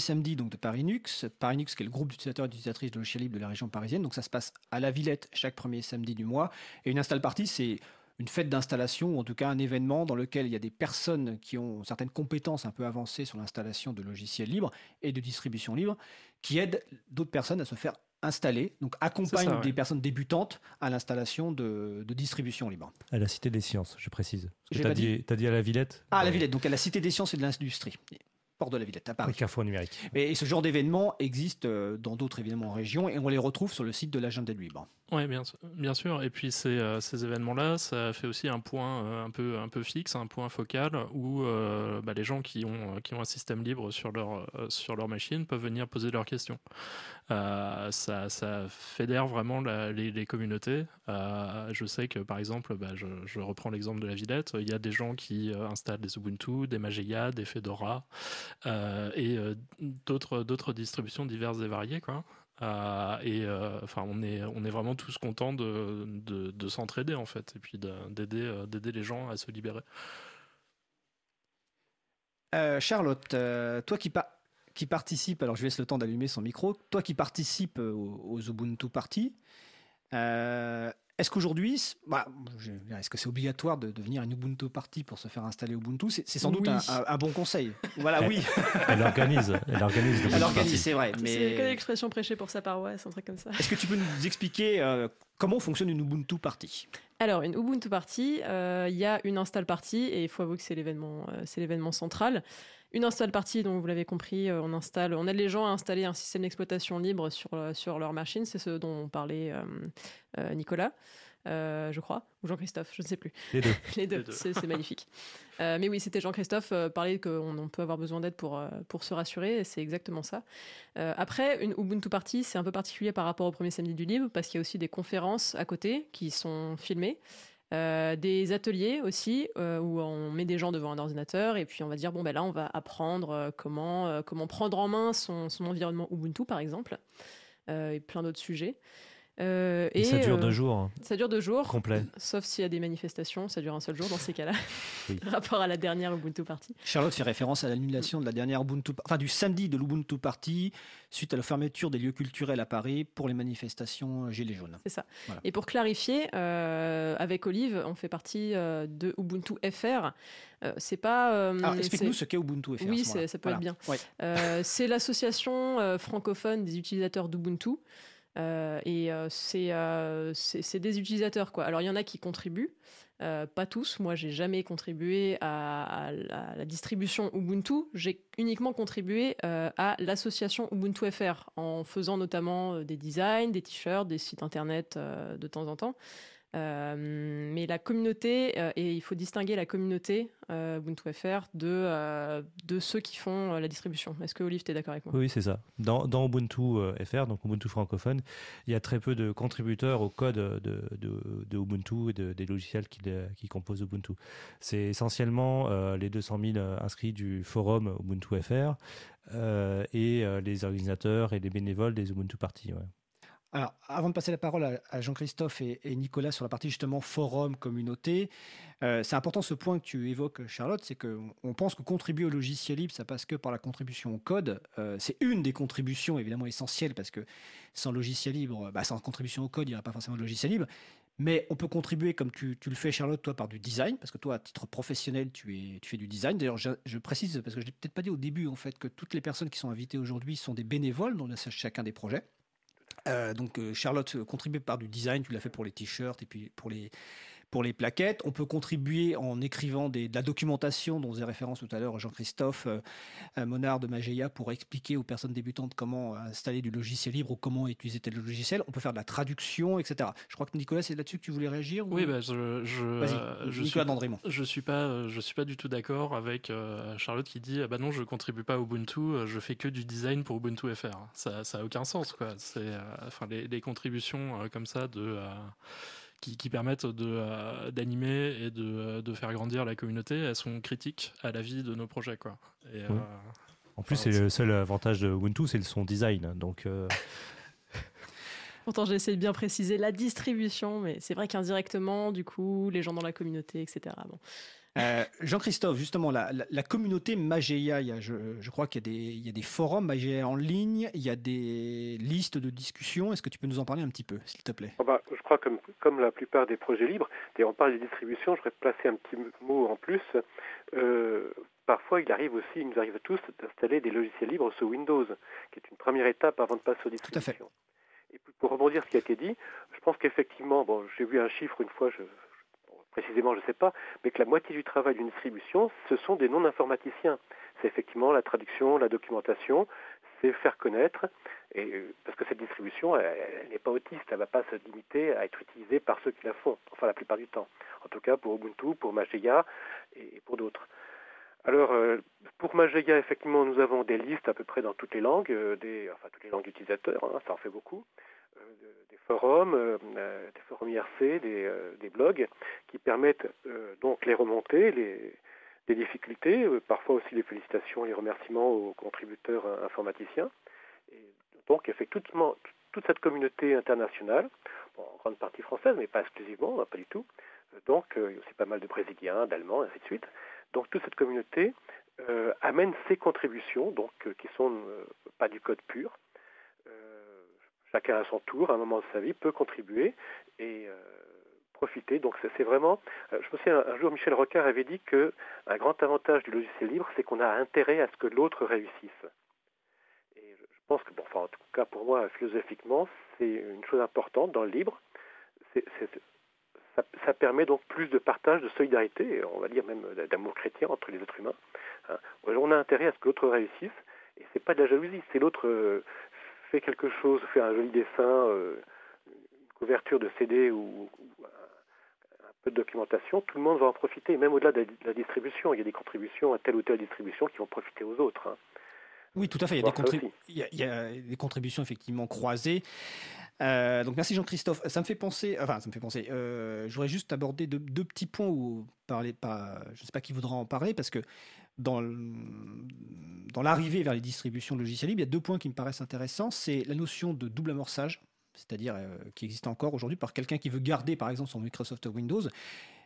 samedis donc, de Paris Nux, Paris Nux qui est le groupe d'utilisateurs et d'utilisatrices de logiciels libres de la région parisienne, donc ça se passe à la Villette chaque premier samedi du mois. Et une install partie, c'est une fête d'installation, ou en tout cas un événement dans lequel il y a des personnes qui ont certaines compétences un peu avancées sur l'installation de logiciels libres et de distribution libre, qui aident d'autres personnes à se faire installer, donc accompagnent des personnes débutantes à l'installation de, distribution libre. À la Cité des Sciences, je précise. Tu as dit, dit, à la Villette? Ah, à la Villette, donc à la Cité des Sciences et de l'Industrie Port de la Villette, à Paris. Carrefour numérique. Et ce genre d'événements existe euh, dans d'autres évidemment régions et on les retrouve sur le site de l'agenda libre. Oui, bien, sûr. Et puis ces, euh, ces événements-là, ça fait aussi un point euh, un, peu, un peu fixe, un point focal où euh, bah, les gens qui ont, un système libre sur leur, machine peuvent venir poser leurs questions. ça, fédère vraiment les, communautés. je sais que par exemple, bah, je, reprends l'exemple de la Villette, il y a des gens qui installent des Ubuntu, des Mageia, des Fedora et d'autres distributions diverses et variées. Quoi. Euh, et euh, enfin, on est, on est vraiment tous contents de, de, s'entraider en fait, et puis d'aider, euh, d'aider les gens à se libérer. Charlotte, toi qui, qui participe, alors je laisse le temps d'allumer son micro, toi qui participes aux, Ubuntu Party, est-ce qu'aujourd'hui, bah, est-ce que c'est obligatoire de devenir une Ubuntu party pour se faire installer Ubuntu? C'est sans doute un, bon conseil. Voilà, oui. Elle organise. Elle organise. Elle organise, c'est vrai. Mais... C'est quelle expression prêchée pour sa paroisse, un truc comme ça? Est-ce que tu peux nous expliquer euh, comment fonctionne une Ubuntu party? Alors, une Ubuntu Party, euh, il y a une install party et il faut avouer que c'est l'événement, euh, c'est l'événement central. Une install party, donc vous l'avez compris, on installe, on aide les gens à installer un système d'exploitation libre sur, sur leur machine. C'est ce dont on parlait Nicolas. je crois, ou Jean-Christophe, je ne sais plus. Les deux. les deux, c'est magnifique. mais oui, c'était Jean-Christophe euh, parler qu'on peut avoir besoin d'aide pour, pour se rassurer, et c'est exactement ça. après, une Ubuntu Party, c'est un peu particulier par rapport au premier samedi du livre, parce qu'il y a aussi des conférences à côté qui sont filmées. Euh, des ateliers aussi euh, où on met des gens devant un ordinateur et puis on va dire bon ben là on va apprendre euh, comment prendre en main son, son environnement Ubuntu par exemple et plein d'autres sujets. Euh, et, ça dure deux euh, jours. Hein. Ça dure deux jours. Complet. Sauf s'il y a des manifestations, ça dure un seul jour dans ces cas-là. Rapport à la dernière Ubuntu Party. Charlotte fait référence à l'annulation de la dernière Ubuntu, enfin du samedi de l'Ubuntu Party suite à la fermeture des lieux culturels à Paris pour les manifestations Gilets jaunes. C'est ça. Et pour clarifier, euh, avec Olive, on fait partie de Ubuntu FR. c'est pas. Alors explique-nous ce qu'est Ubuntu FR. Oui, ça peut être bien. c'est l'association francophone des utilisateurs d'Ubuntu. Euh, et euh, euh, c'est des utilisateurs. Quoi. Alors, il y en a qui contribuent, pas tous. Moi, j'ai jamais contribué à, la distribution Ubuntu. J'ai uniquement contribué à l'association Ubuntu FR en faisant notamment des designs, des t-shirts, des sites internet de temps en temps. Euh, mais la communauté, euh, et il faut distinguer la communauté euh, Ubuntu FR de, de ceux qui font la distribution. Est-ce que Olive, tu es d'accord avec moi? Oui, c'est ça. Dans, dans, Ubuntu FR, donc Ubuntu francophone, il y a très peu de contributeurs au code de, Ubuntu et des logiciels qui, composent Ubuntu. C'est essentiellement les 200 000 inscrits du forum Ubuntu FR et les organisateurs et les bénévoles des Ubuntu Party. Alors, avant de passer la parole à, Jean-Christophe et, Nicolas sur la partie justement forum, communauté, euh, c'est important ce point que tu évoques, Charlotte, c'est qu'on pense que contribuer au logiciel libre, ça passe que par la contribution au code. Euh, c'est une des contributions évidemment essentielles parce que sans logiciel libre, bah, sans contribution au code, il n'y aurait pas forcément de logiciel libre. Mais on peut contribuer, comme tu, le fais, Charlotte, toi, par du design, parce que toi, à titre professionnel, tu, es, tu fais du design. D'ailleurs, je, précise, parce que je ne l'ai peut-être pas dit au début, en fait, que toutes les personnes qui sont invitées aujourd'hui sont des bénévoles dans chacun des projets. Euh, donc euh, Charlotte euh, contribue par du design, tu l'as fait pour les t-shirts et puis pour les pour les plaquettes. On peut contribuer en écrivant des, de la documentation dont faisait référence tout à l'heure Jean-Christophe euh, Monard de Mageia pour expliquer aux personnes débutantes comment installer du logiciel libre ou comment utiliser tel logiciel. On peut faire de la traduction, etc. Je crois que Nicolas, c'est là-dessus que tu voulais réagir Oui, bah, je, je, je, suis, je suis pas, je suis pas du tout d'accord avec Charlotte qui dit ah bah non, je contribue pas à Ubuntu, je fais que du design pour Ubuntu FR. Ça, ça a aucun sens, quoi. C'est, enfin, les, les contributions comme ça de qui, permettent de, d'animer et de, de, faire grandir la communauté, elles sont critiques à la vie de nos projets. Quoi. Et, euh, en plus, c'est le seul avantage de Ubuntu, c'est son design. Donc, euh, Pourtant, j'ai essayé de bien préciser la distribution, mais c'est vrai qu'indirectement, du coup, les gens dans la communauté, etc. Bon. Euh, Jean-Christophe, justement, la, communauté Mageia, je, crois qu'il y, a des forums Mageia en ligne, il y a des listes de discussion. Est-ce que tu peux nous en parler un petit peu, s'il te plaît? Oh bah, Je crois que comme, comme, la plupart des projets libres, et on parle de distribution, je voudrais placer un petit mot en plus. Euh, parfois, il arrive aussi, il nous arrive à tous d'installer des logiciels libres sous Windows, qui est une première étape avant de passer aux distributions. Tout à fait. Et pour rebondir sur ce qui a été dit, je pense qu'effectivement, bon, j'ai vu un chiffre une fois, je, précisément je ne sais pas, mais que la moitié du travail d'une distribution, ce sont des non-informaticiens. C'est effectivement la traduction, la documentation, c'est faire connaître, et, parce que cette distribution, elle, n'est pas autiste, elle ne va pas se limiter à être utilisée par ceux qui la font, enfin la plupart du temps. En tout cas pour Ubuntu, pour Mageia et, pour d'autres. Alors, pour Mageia, effectivement, nous avons des listes à peu près dans toutes les langues, des, enfin toutes les langues d'utilisateurs, hein, ça en fait beaucoup des forums, euh, euh, des forums IRC, des, euh, blogs qui permettent donc les remontées, les, des difficultés, parfois aussi les félicitations, les remerciements aux contributeurs informaticiens. Et donc, effectivement, toute cette communauté internationale, en grande partie française, mais pas exclusivement, hein, pas du tout. Donc, il y a aussi pas mal de Brésiliens, d'Allemands, ainsi de suite. Donc, toute cette communauté amène ses contributions, donc qui sont pas du code pur, chacun à son tour, à un moment de sa vie, peut contribuer et euh, profiter. Donc c'est vraiment, euh, je me souviens un, jour Michel Rocard avait dit que un grand avantage du logiciel libre, c'est qu'on a intérêt à ce que l'autre réussisse. Et je, pense que, bon, enfin, en tout cas pour moi, philosophiquement, c'est une chose importante dans le libre. Ça, permet donc plus de partage, de solidarité, on va dire même d'amour chrétien entre les êtres humains. Hein. On a intérêt à ce que l'autre réussisse, et c'est pas de la jalousie, c'est l'autre euh, fait quelque chose, fait un joli dessin, euh, une couverture de CD ou, un peu de documentation, tout le monde va en profiter, même au-delà de, la distribution. Il y a des contributions à telle ou telle distribution qui vont profiter aux autres. Hein. Oui, tout à fait. Il y, a des des contributions effectivement croisées. Euh, donc merci Jean-Christophe. Ça me fait penser, enfin ça me fait penser. Euh, J'aurais juste abordé deux, deux, petits points où parler pas, je ne sais pas qui voudra en parler parce que dans, dans l'arrivée vers les distributions de logiciels libres, il y a deux points qui me paraissent intéressants. C'est la notion de double amorçage, c'est-à-dire euh, qui existe encore aujourd'hui par quelqu'un qui veut garder par exemple son Microsoft Windows.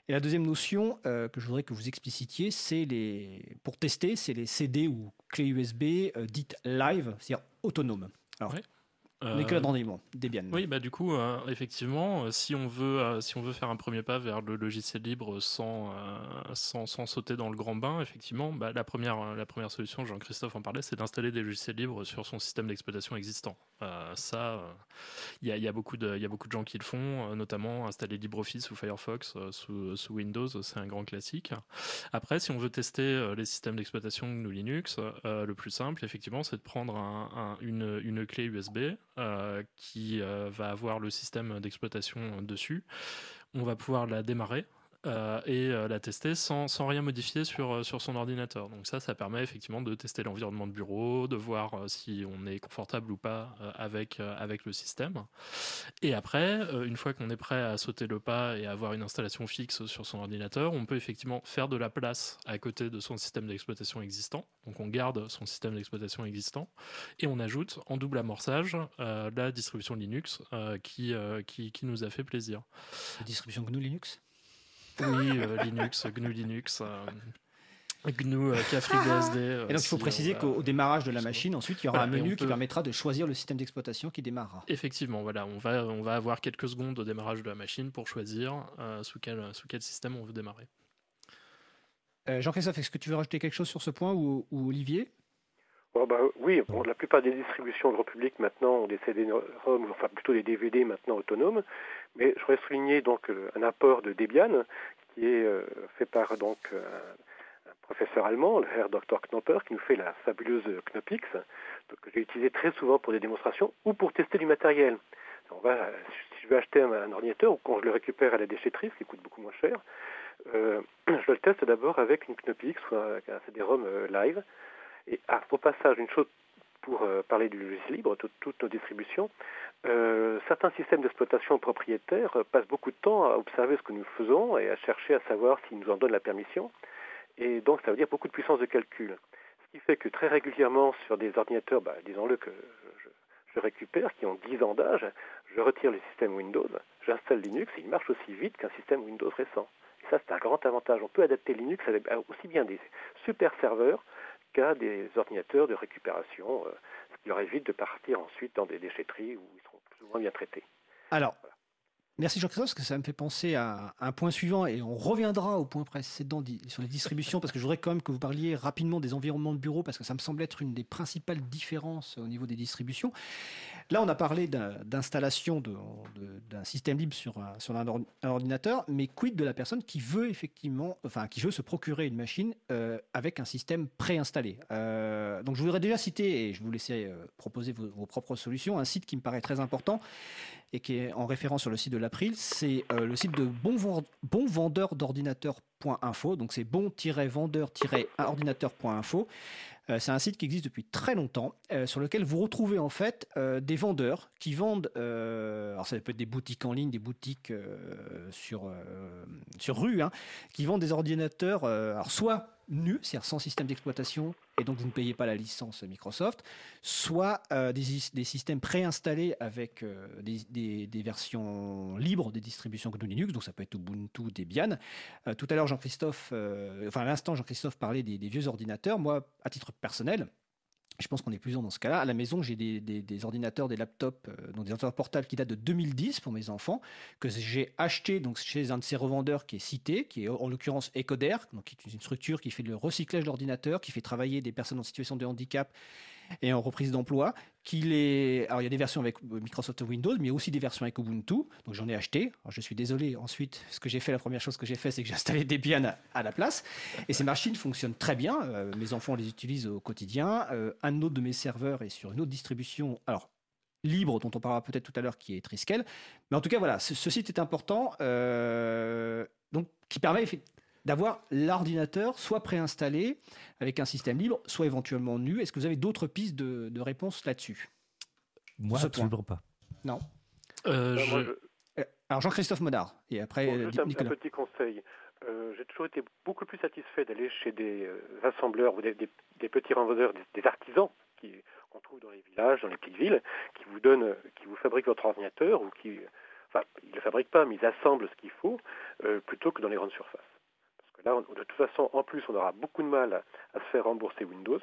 Et la deuxième notion euh, que je voudrais que vous explicitiez, c'est les, pour tester, c'est les CD ou clés USB euh, dites live, c'est-à-dire autonomes. On que là Debian. Oui, bah du coup, euh, effectivement, euh, si on veut, euh, si on veut faire un premier pas vers le logiciel libre sans, sans, sans, sauter dans le grand bain, effectivement, bah, la première, la première solution, Jean-Christophe en parlait, c'est d'installer des logiciels libres sur son système d'exploitation existant. ça, il y a, y, a beaucoup de, y a beaucoup de gens qui le font, notamment installer LibreOffice ou Firefox sous, sous, Windows, c'est un grand classique. Après, si on veut tester les systèmes d'exploitation GNU Linux, le plus simple, effectivement, c'est de prendre un, une, une clé USB euh, qui euh, va avoir le système d'exploitation dessus. On va pouvoir la démarrer euh, et euh, la tester sans, sans, rien modifier sur, euh, sur son ordinateur. Donc ça, ça permet effectivement de tester l'environnement de bureau, de voir si on est confortable ou pas avec, avec le système. Et après, une fois qu'on est prêt à sauter le pas et avoir une installation fixe sur son ordinateur, on peut effectivement faire de la place à côté de son système d'exploitation existant. Donc on garde son système d'exploitation existant et on ajoute en double amorçage la distribution Linux qui, qui, qui, nous a fait plaisir. La distribution GNU Linux? Oui, euh, Linux, GNU Linux. Euh, GNU, euh, BSD. et donc il faut préciser qu'au démarrage de la machine, ensuite il y aura un menu qui permettra de choisir le système d'exploitation qui démarrera. Effectivement, voilà, on va, on va avoir quelques secondes au démarrage de la machine pour choisir sous, quel, sous quel système on veut démarrer. Jean-Christophe, est-ce que tu veux rajouter quelque chose sur ce point ou, Olivier? Oh, bah, Oui, la plupart des distributions de République maintenant ont des CD-ROM, enfin plutôt des DVD maintenant autonomes. Mais je voudrais souligner donc euh, un apport de Debian qui est euh, fait par donc un, professeur allemand, le Herr Dr. Knopper, qui nous fait la fabuleuse Knopix, que j'ai utilisé très souvent pour des démonstrations ou pour tester du matériel. On va, si je veux acheter un, ordinateur ou quand je le récupère à la déchetterie, ce qui coûte beaucoup moins cher, euh, je le teste d'abord avec une Knopix ou un, CD-ROM live. Et au passage, une chose pour parler du logiciel libre, toutes nos distributions, euh, certains systèmes d'exploitation propriétaires passent beaucoup de temps à observer ce que nous faisons et à chercher à savoir s'ils nous en donnent la permission. Et donc, ça veut dire beaucoup de puissance de calcul. Ce qui fait que très régulièrement, sur des ordinateurs, bah, disons-le que je, récupère, qui ont 10 ans d'âge, je retire le système Windows, j'installe Linux il marche aussi vite qu'un système Windows récent. Et ça, c'est un grand avantage. On peut adapter Linux à aussi bien des super serveurs qu'à des ordinateurs de récupération. Euh, il leur évite de partir ensuite dans des déchetteries où ils seront plus ou moins bien traités. Alors, Merci Jean-Christophe, parce que ça me fait penser à un point suivant, et on reviendra au point précédent sur les distributions, parce que je voudrais quand même que vous parliez rapidement des environnements de bureau, parce que ça me semble être une des principales différences au niveau des distributions. Là, on a parlé d'installation d'un système libre sur, un, ordinateur, mais quid de la personne qui veut effectivement, enfin, qui veut se procurer une machine euh, avec un système préinstallé? Euh, Donc, je voudrais déjà citer, et je vous laisser euh, proposer vos, vos, propres solutions, un site qui me paraît très important et qui est en référence sur le site de l'April, c'est le site de bonvendeur-d'ordinateur.info. Donc, c'est bon-vendeur-ordinateur.info. Euh, c'est un site qui existe depuis très longtemps, euh, sur lequel vous retrouvez en fait euh, des vendeurs qui vendent, alors ça peut être des boutiques en ligne, des boutiques sur, rue, hein, qui vendent des ordinateurs, alors soit nus, c'est-à-dire sans système d'exploitation, et donc vous ne payez pas la licence Microsoft, soit euh, des, systèmes préinstallés avec euh, des, des, versions libres des distributions GNU Linux, donc ça peut être Ubuntu, Debian. Euh, tout à l'heure, Jean-Christophe, enfin à l'instant, Jean-Christophe parlait des, vieux ordinateurs. Moi, à titre personnel, je pense qu'on est plusieurs dans ce cas-là. À la maison, j'ai des, ordinateurs, des laptops, euh, donc des ordinateurs portables qui datent de 2010 pour mes enfants, que j'ai acheté chez un de ces revendeurs qui est cité, qui est en l'occurrence Ecoder, donc qui est une structure qui fait le recyclage d'ordinateurs, qui fait travailler des personnes en situation de handicap et en reprise d'emploi. Qu'il est... Alors, il y a des versions avec Microsoft Windows, mais il y a aussi des versions avec Ubuntu. Donc, j'en ai acheté. Je suis désolé. Ensuite, ce que j'ai fait, la première chose que j'ai fait, c'est que j'ai installé Debian à, la place. Et ces machines fonctionnent très bien. Euh, mes enfants les utilisent au quotidien. Euh, un autre de mes serveurs est sur une autre distribution. Alors, libre dont on parlera peut-être tout à l'heure qui est Triskel. Mais en tout cas, voilà, ce, site est important, euh, donc qui permet d'avoir l'ordinateur soit préinstallé avec un système libre, soit éventuellement nu. Est-ce que vous avez d'autres pistes de, de réponse là-dessus? Moi, absolument pas. Non. Euh, euh, alors Jean-Christophe Modard, et après bon, juste un, petit conseil. Euh, j'ai toujours été beaucoup plus satisfait d'aller chez des assembleurs ou des, petits revendeurs, des, artisans qu'on trouve dans les villages, dans les petites villes, qui vous donnent, qui vous fabriquent votre ordinateur ou qui, enfin, ils ne le fabriquent pas, mais ils assemblent ce qu'il faut, plutôt que dans les grandes surfaces. De toute façon, en plus, on aura beaucoup de mal à, se faire rembourser Windows.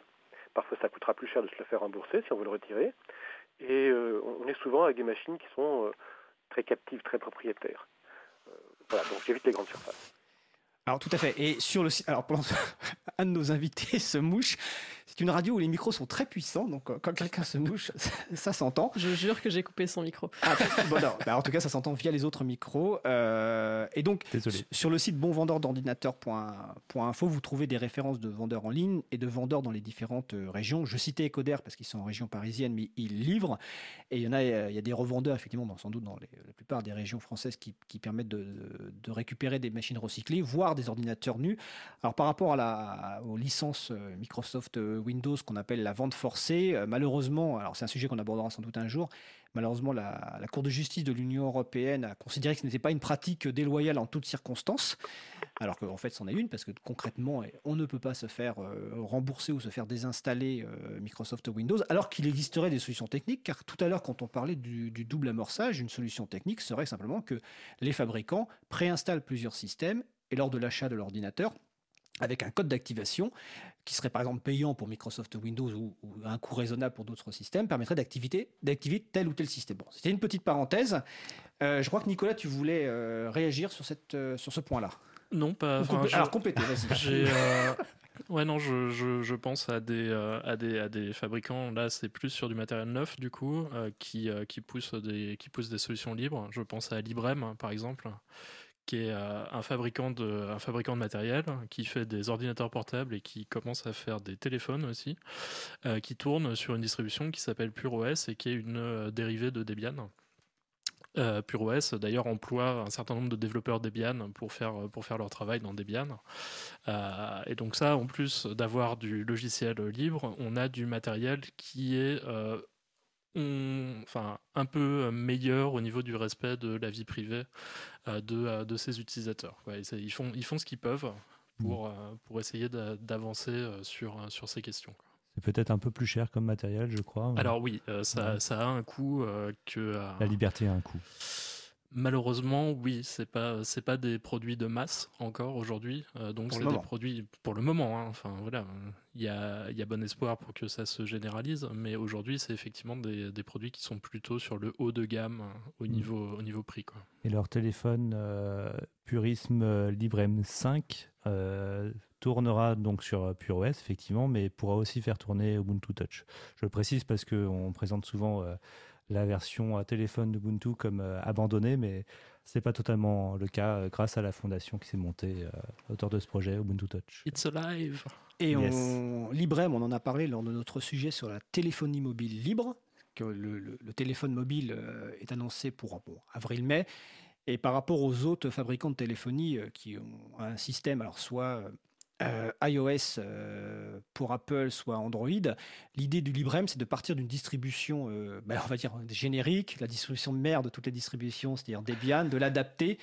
Parfois, ça coûtera plus cher de se le faire rembourser si on veut le retirer. Et euh, on est souvent avec des machines qui sont euh, très captives, très propriétaires. Euh, voilà, donc j'évite les grandes surfaces. Alors tout à fait. Et sur le alors un de nos invités se mouche. C'est une radio où les micros sont très puissants, donc euh, quand quelqu'un se mouche, ça, s'entend. Je jure que j'ai coupé son micro. Ah, bon, bah, en tout cas, ça s'entend via les autres micros. Euh, et donc, sur le site bonvendeur-d'ordinateur.info, vous trouvez des références de vendeurs en ligne et de vendeurs dans les différentes euh, régions. Je citais Ecoder parce qu'ils sont en région parisienne, mais ils livrent. Et il y en a, il y a des revendeurs, effectivement, dans, sans doute dans la plupart des régions françaises qui, permettent de, de, récupérer des machines recyclées, voire des ordinateurs nus. Alors, par rapport à la, aux licences Microsoft Windows qu'on appelle la vente forcée. Euh, malheureusement, alors c'est un sujet qu'on abordera sans doute un jour, malheureusement la, Cour de justice de l'Union européenne a considéré que ce n'était pas une pratique déloyale en toutes circonstances, alors qu'en fait c'en est une, parce que concrètement on ne peut pas se faire euh, rembourser ou se faire désinstaller euh, Microsoft Windows, alors qu'il existerait des solutions techniques, car tout à l'heure quand on parlait du double amorçage, une solution technique serait simplement que les fabricants préinstallent plusieurs systèmes et lors de l'achat de l'ordinateur, avec un code d'activation qui serait par exemple payant pour Microsoft Windows ou, un coût raisonnable pour d'autres systèmes, permettrait d'activer tel ou tel système. Bon, c'était une petite parenthèse. Euh, je crois que Nicolas, tu voulais euh, réagir sur, cette, euh, sur ce point-là. Non, pas. Alors compléter, vas-y. Ouais, non, je, je, je, pense à des, à, des, à des fabricants, là c'est plus sur du matériel neuf du coup, qui, qui, poussent des, qui poussent des solutions libres. Je pense à Librem par exemple, qui est euh, un fabricant de matériel qui fait des ordinateurs portables et qui commence à faire des téléphones aussi euh, qui tourne sur une distribution qui s'appelle PureOS et qui est une euh, dérivée de Debian. PureOS d'ailleurs emploie un certain nombre de développeurs Debian pour faire leur travail dans Debian. et donc ça, en plus d'avoir du logiciel libre, on a du matériel qui est enfin, un peu meilleur au niveau du respect de la vie privée euh, de, euh, de ses utilisateurs. ils, font, ils font ce qu'ils peuvent pour, mm. euh, pour essayer d'avancer sur, sur ces questions. C'est peut-être un peu plus cher comme matériel, je crois. Alors oui, ça, ça, a un coût que... La liberté a un coût. Malheureusement, oui, c'est pas c'est pas des produits de masse encore aujourd'hui, donc c'est des produits pour le moment. Hein. enfin voilà, il y a, y a bon espoir pour que ça se généralise, mais aujourd'hui c'est effectivement des, des, produits qui sont plutôt sur le haut de gamme hein, au mm. niveau au niveau prix quoi. Et leur téléphone euh, Purisme euh, Librem 5 euh, tournera donc sur PureOS effectivement, mais pourra aussi faire tourner Ubuntu Touch. Je le précise parce qu'on présente souvent la version téléphone d'Ubuntu comme abandonnée, mais c'est pas totalement le cas grâce à la fondation qui s'est montée autour de ce projet Ubuntu Touch. It's alive. Et on, Librem, on en a parlé lors de notre sujet sur la téléphonie mobile libre, que le, téléphone mobile est annoncé pour avril-mai. Et par rapport aux autres fabricants de téléphonie qui ont un système, alors soit euh, iOS euh, pour Apple, soit Android, l'idée du Librem, c'est de partir d'une distribution, euh, ben, on va dire générique, la distribution mère de toutes les distributions, c'est-à-dire Debian, de l'adapter.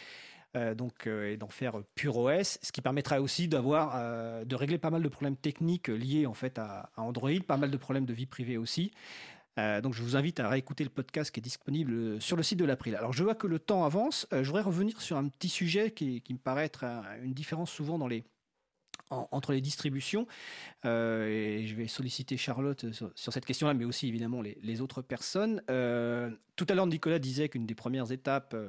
donc et d'en faire pure OS, ce qui permettra aussi d'avoir de régler pas mal de problèmes techniques liés en fait à, Android, pas mal de problèmes de vie privée aussi. donc je vous invite à réécouter le podcast qui est disponible sur le site de l'April. Alors je vois que le temps avance. je voudrais revenir sur un petit sujet qui, qui me paraît être une différence souvent dans les entre les distributions. Euh, et je vais solliciter Charlotte sur, cette question-là, mais aussi évidemment les, autres personnes. Euh, tout à l'heure, Nicolas disait qu'une des premières étapes, euh,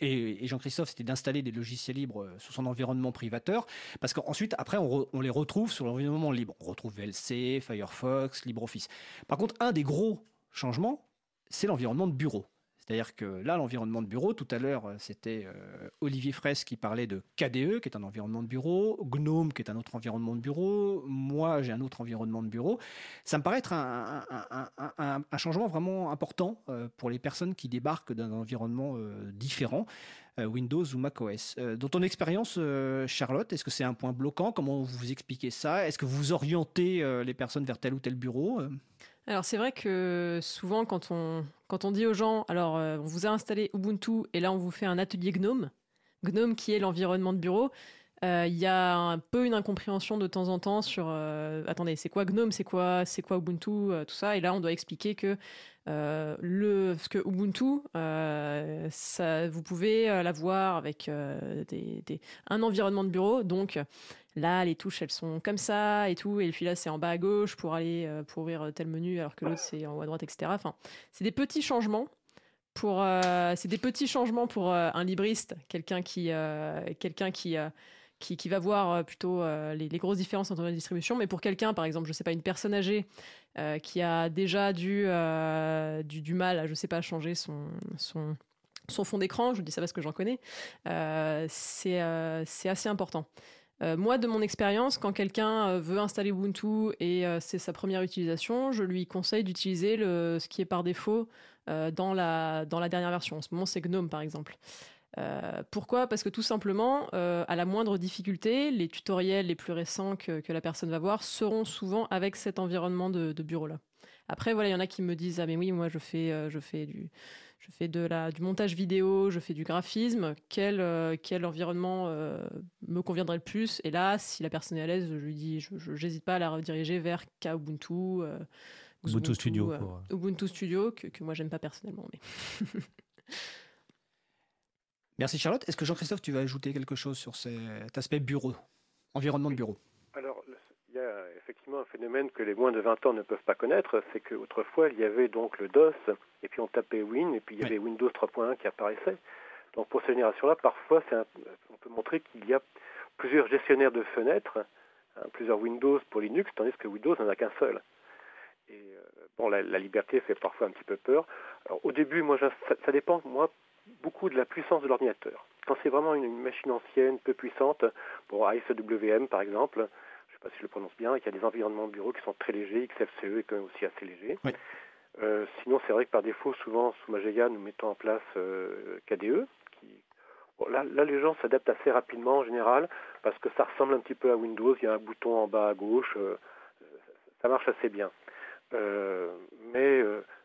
et, Jean-Christophe, c'était d'installer des logiciels libres sur son environnement privateur, parce qu'ensuite, après, on, on, les retrouve sur l'environnement libre. On retrouve VLC, Firefox, LibreOffice. Par contre, un des gros changements, c'est l'environnement de bureau. C'est-à-dire que là, l'environnement de bureau, tout à l'heure, euh, c'était euh, Olivier Fraisse qui parlait de KDE, qui est un environnement de bureau, GNOME, qui est un autre environnement de bureau, moi, j'ai un autre environnement de bureau. Ça me paraît être un, changement vraiment important euh, pour les personnes qui débarquent d'un environnement différent. Windows ou macOS. dans ton expérience, Charlotte, est-ce que c'est un point bloquant? Comment vous expliquez ça? Est-ce que vous orientez les personnes vers tel ou tel bureau alors c'est vrai que souvent quand on, quand on dit aux gens, alors euh, on vous a installé Ubuntu et là on vous fait un atelier Gnome, Gnome qui est l'environnement de bureau, euh, il y a un peu une incompréhension de temps en temps sur euh, attendez c'est quoi Gnome c'est quoi c'est quoi Ubuntu tout ça. Et là on doit expliquer que le ce que Ubuntu ça vous pouvez l'avoir avec des, un environnement de bureau. Donc là les touches elles sont comme ça et tout. Et puis là c'est en bas à gauche pour aller euh, pour ouvrir tel menu alors que l'autre c'est en haut à droite etc enfin c'est des petits changements pour euh, c'est des petits changements pour euh, un libriste quelqu'un qui quelqu'un qui qui, va voir plutôt les, grosses différences entre les distributions, mais pour quelqu'un, par exemple, je sais pas, une personne âgée qui a déjà du, du, mal à, je sais pas, changer son, fond d'écran, je dis ça parce que j'en connais, c'est assez important. Euh, moi, de mon expérience, quand quelqu'un euh, veut installer Ubuntu et euh, c'est sa première utilisation, je lui conseille d'utiliser ce qui est par défaut dans la dernière version. En ce moment, c'est GNOME, par exemple. Pourquoi? Parce que tout simplement, à la moindre difficulté, les tutoriels les plus récents que, la personne va voir seront souvent avec cet environnement de, de bureau-là. Après, voilà, il y en a qui me disent Ah, mais oui, moi, je fais, je fais du je fais de la, du montage vidéo, je fais du graphisme, quel, euh, quel environnement euh, me conviendrait le plus? Et là, si la personne est à l'aise, je lui dis, je n'hésite pas à la rediriger vers Kubuntu. Euh, Ubuntu Studio. Ubuntu Studio, que, que moi j'aime pas personnellement. Mais Merci Charlotte. Est-ce que Jean-Christophe, tu vas ajouter quelque chose sur cet aspect bureau, environnement de bureau? Effectivement un phénomène que les moins de 20 ans ne peuvent pas connaître, c'est qu'autrefois il y avait donc le DOS, et puis on tapait Win, et puis il y avait Windows 3.1 qui apparaissait. Donc pour cette génération-là, parfois on peut montrer qu'il y a plusieurs gestionnaires de fenêtres, hein, plusieurs Windows pour Linux, tandis que Windows n'en a qu'un seul. Et euh, bon, la, liberté fait parfois un petit peu peur. Alors au début, moi, ça, dépend, moi, beaucoup de la puissance de l'ordinateur. Quand c'est vraiment une, machine ancienne, peu puissante, pour ASWM par exemple, pas si je le prononce bien, et qu'il y a des environnements de bureau qui sont très légers, XFCE est quand même aussi assez léger. Euh, sinon, c'est vrai que par défaut, souvent, sous Mageia, nous mettons en place euh, KDE. Qui... là, là, les gens s'adaptent assez rapidement en général, parce que ça ressemble un petit peu à Windows, il y a un bouton en bas à gauche, euh, ça marche assez bien. mais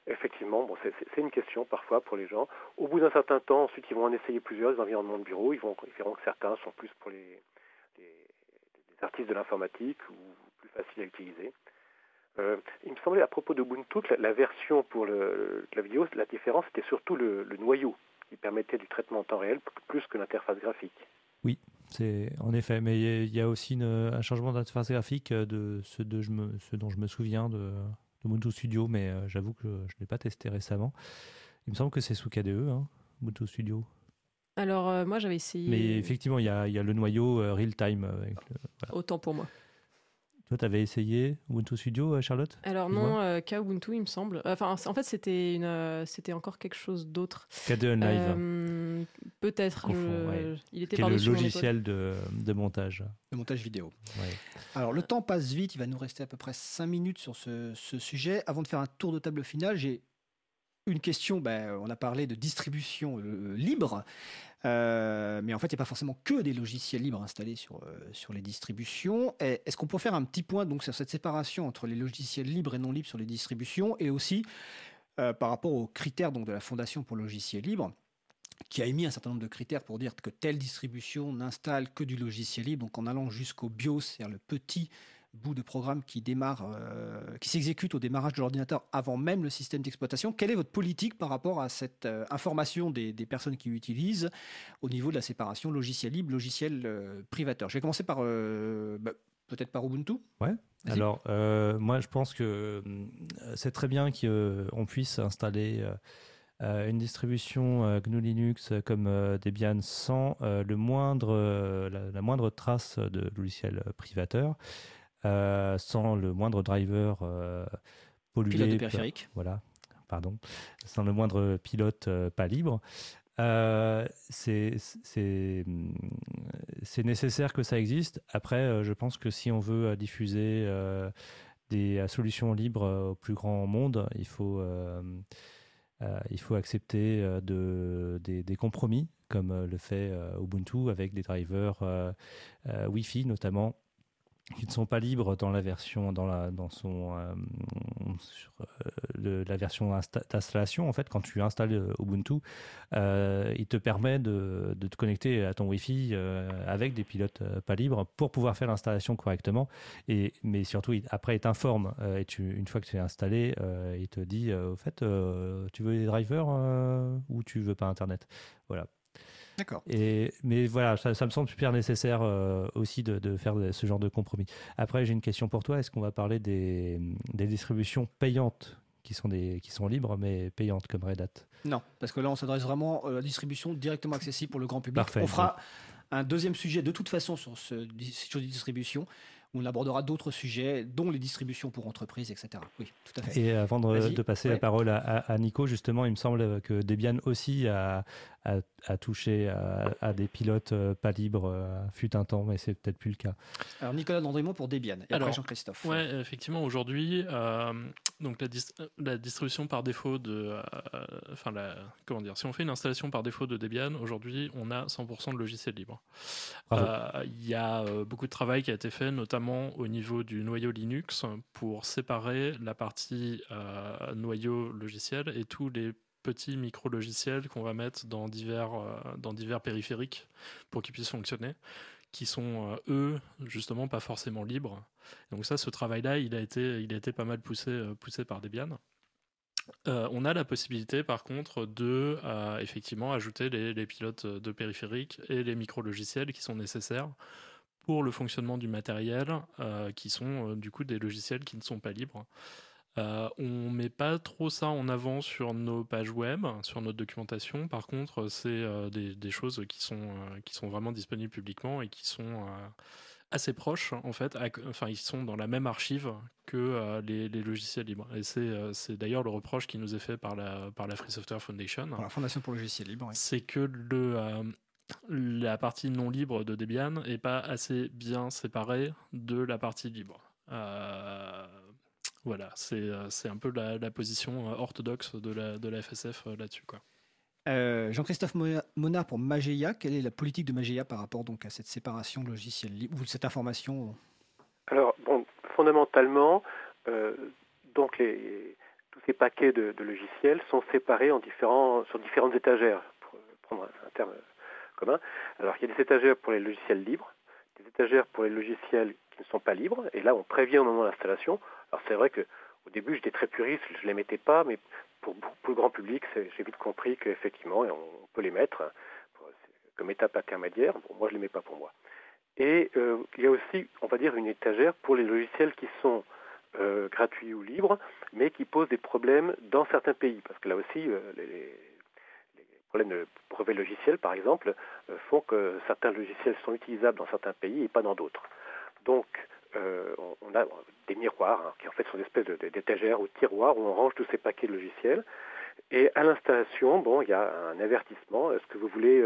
effectivement, bon, c'est une question parfois pour les gens. Au bout d'un certain temps, ensuite, ils vont en essayer plusieurs environnements de bureau. Ils, vont, ils verront que certains sont plus pour les, artistes de l'informatique ou plus facile à utiliser. Euh, il me semblait à propos de Ubuntu que la, version pour le, la vidéo, la différence était surtout le, noyau qui permettait du traitement en temps réel plus que l'interface graphique. Oui, c'est en effet, mais il y, a aussi un changement d'interface graphique de ce, je me, ce, dont je me souviens de, de Ubuntu Studio, mais euh, j'avoue que je ne l'ai pas testé récemment. Il me semble que c'est sous KDE, hein, Ubuntu Studio. Alors, euh, moi, j'avais essayé. Mais effectivement, il y a, y a, le noyau euh, real-time. Autant pour moi. Toi, tu avais essayé Ubuntu Studio, euh, Charlotte? Alors non, euh, Ubuntu, il me semble. Enfin, en fait, c'était une, euh, c'était encore quelque chose d'autre. KDE Live. Peut-être. Il était par le logiciel de, de, montage. De montage vidéo. Alors, le temps passe vite. Il va nous rester à peu près 5 minutes sur ce, ce sujet. Avant de faire un tour de table final, j'ai une question, ben, on a parlé de distribution libre. Euh, mais en fait, il n'y a pas forcément que des logiciels libres installés sur, euh, sur les distributions. Est-ce qu'on peut faire un petit point donc, sur cette séparation entre les logiciels libres et non libres sur les distributions et aussi euh, par rapport aux critères donc, de la Fondation pour le logiciel libre qui a émis un certain nombre de critères pour dire que telle distribution n'installe que du logiciel libre, donc en allant jusqu'au BIOS, c'est-à-dire le petit bout de programme qui démarre, euh, qui s'exécute au démarrage de l'ordinateur avant même le système d'exploitation. Quelle est votre politique par rapport à cette euh, information des, personnes qui l'utilisent au niveau de la séparation logiciel libre, logiciel euh, privateur? Je vais commencer par bah, peut-être par Ubuntu. Ouais. Alors moi je pense que c'est très bien qu'on puisse installer une distribution GNU Linux comme Debian sans le moindre, la, moindre trace de logiciel privateur. Euh, sans le moindre driver euh, pollué. Pilote de périphérique. Voilà, pardon. Sans le moindre pilote euh, pas libre. c'est nécessaire que ça existe. Après, je pense que si on veut diffuser des solutions libres au plus grand monde, il faut, il faut accepter de, des, des, compromis, comme le fait Ubuntu avec des drivers Wi-Fi notamment qui ne sont pas libres dans la version dans la dans son euh, euh, la version d'installation en fait quand tu installes euh, Ubuntu il te permet de, de, te connecter à ton Wi-Fi avec des pilotes pas libres pour pouvoir faire l'installation correctement. Et mais surtout après il t'informe et tu une fois que tu es installé il te dit au fait tu veux des drivers ou tu veux pas internet? Voilà D'accord. Et, mais voilà, ça, me semble super nécessaire euh, aussi de, faire ce genre de compromis. Après, j'ai une question pour toi. Est-ce qu'on va parler des, distributions payantes qui sont, des, qui sont libres mais payantes comme Red Hat? Non, parce que là, on s'adresse vraiment à la distribution directement accessible pour le grand public. Parfait, on fera un deuxième sujet de toute façon sur ce sur distribution on abordera d'autres sujets, dont les distributions pour entreprises, etc. Oui, tout à fait. Et avant de, passer la parole à, Nico, justement, il me semble que Debian aussi a, touché à, des pilotes euh, pas libres, euh, fut un temps, mais c'est peut-être plus le cas. Alors Nicolas Dandrémont pour Debian, et après Jean-Christophe. Oui, effectivement, aujourd'hui, euh, donc la, distribution par défaut de, enfin la, comment dire, si on fait une installation par défaut de Debian, aujourd'hui, on a 100% de logiciel libre. Il y a beaucoup de travail qui a été fait, notamment au niveau du noyau Linux pour séparer la partie euh, noyau logiciel et tous les petits micro-logiciels qu'on va mettre dans divers, euh, dans divers périphériques pour qu'ils puissent fonctionner, qui sont, euh, eux, justement, pas forcément libres. Donc ça, ce travail-là, il, a été, il a été pas mal poussé, poussé par Debian. on a la possibilité, par contre, de effectivement ajouter les, pilotes de périphériques et les micro-logiciels qui sont nécessaires pour le fonctionnement du matériel, euh, qui sont euh, du coup des logiciels qui ne sont pas libres. Euh, on met pas trop ça en avant sur nos pages web, sur notre documentation. Par contre, c'est des, choses qui sont, qui sont vraiment disponibles publiquement et qui sont assez proches, en fait. enfin, ils sont dans la même archive que les, logiciels libres. Et c'est d'ailleurs le reproche qui nous est fait par la, par la Free Software Foundation. Par la Fondation pour le logiciel libre. C'est que le, la partie non libre de Debian est pas assez bien séparée de la partie libre. Euh, voilà, euh, c'est un peu la, position euh, orthodoxe de la, de la FSF là-dessus. quoi. Jean-Christophe Monard pour Mageia, quelle est la politique de Mageia par rapport donc à cette séparation logiciel libre ou cette information Alors, bon, fondamentalement, donc les, tous ces paquets de, de, logiciels sont séparés en différents, sur différentes étagères, pour prendre un terme commun. Alors il y a des étagères pour les logiciels libres, des étagères pour les logiciels qui ne sont pas libres, et là on prévient au moment de l'installation. Alors c'est vrai que au début j'étais très puriste, je ne les mettais pas, mais pour, le grand public j'ai vite compris qu'effectivement on peut les mettre comme étape intermédiaire. Bon, moi je ne les mets pas pour moi. Et euh, il y a aussi, on va dire, une étagère pour les logiciels qui sont euh, gratuits ou libres, mais qui posent des problèmes dans certains pays, parce que là aussi, euh, les, problèmes de brevets logiciels, par exemple, font que certains logiciels sont utilisables dans certains pays et pas dans d'autres. Donc, on, a des miroirs hein, qui en fait sont des espèces d'étagères ou de tiroirs où on range tous ces paquets de logiciels. Et à l'installation, bon, il y a un avertissement. Est-ce que vous voulez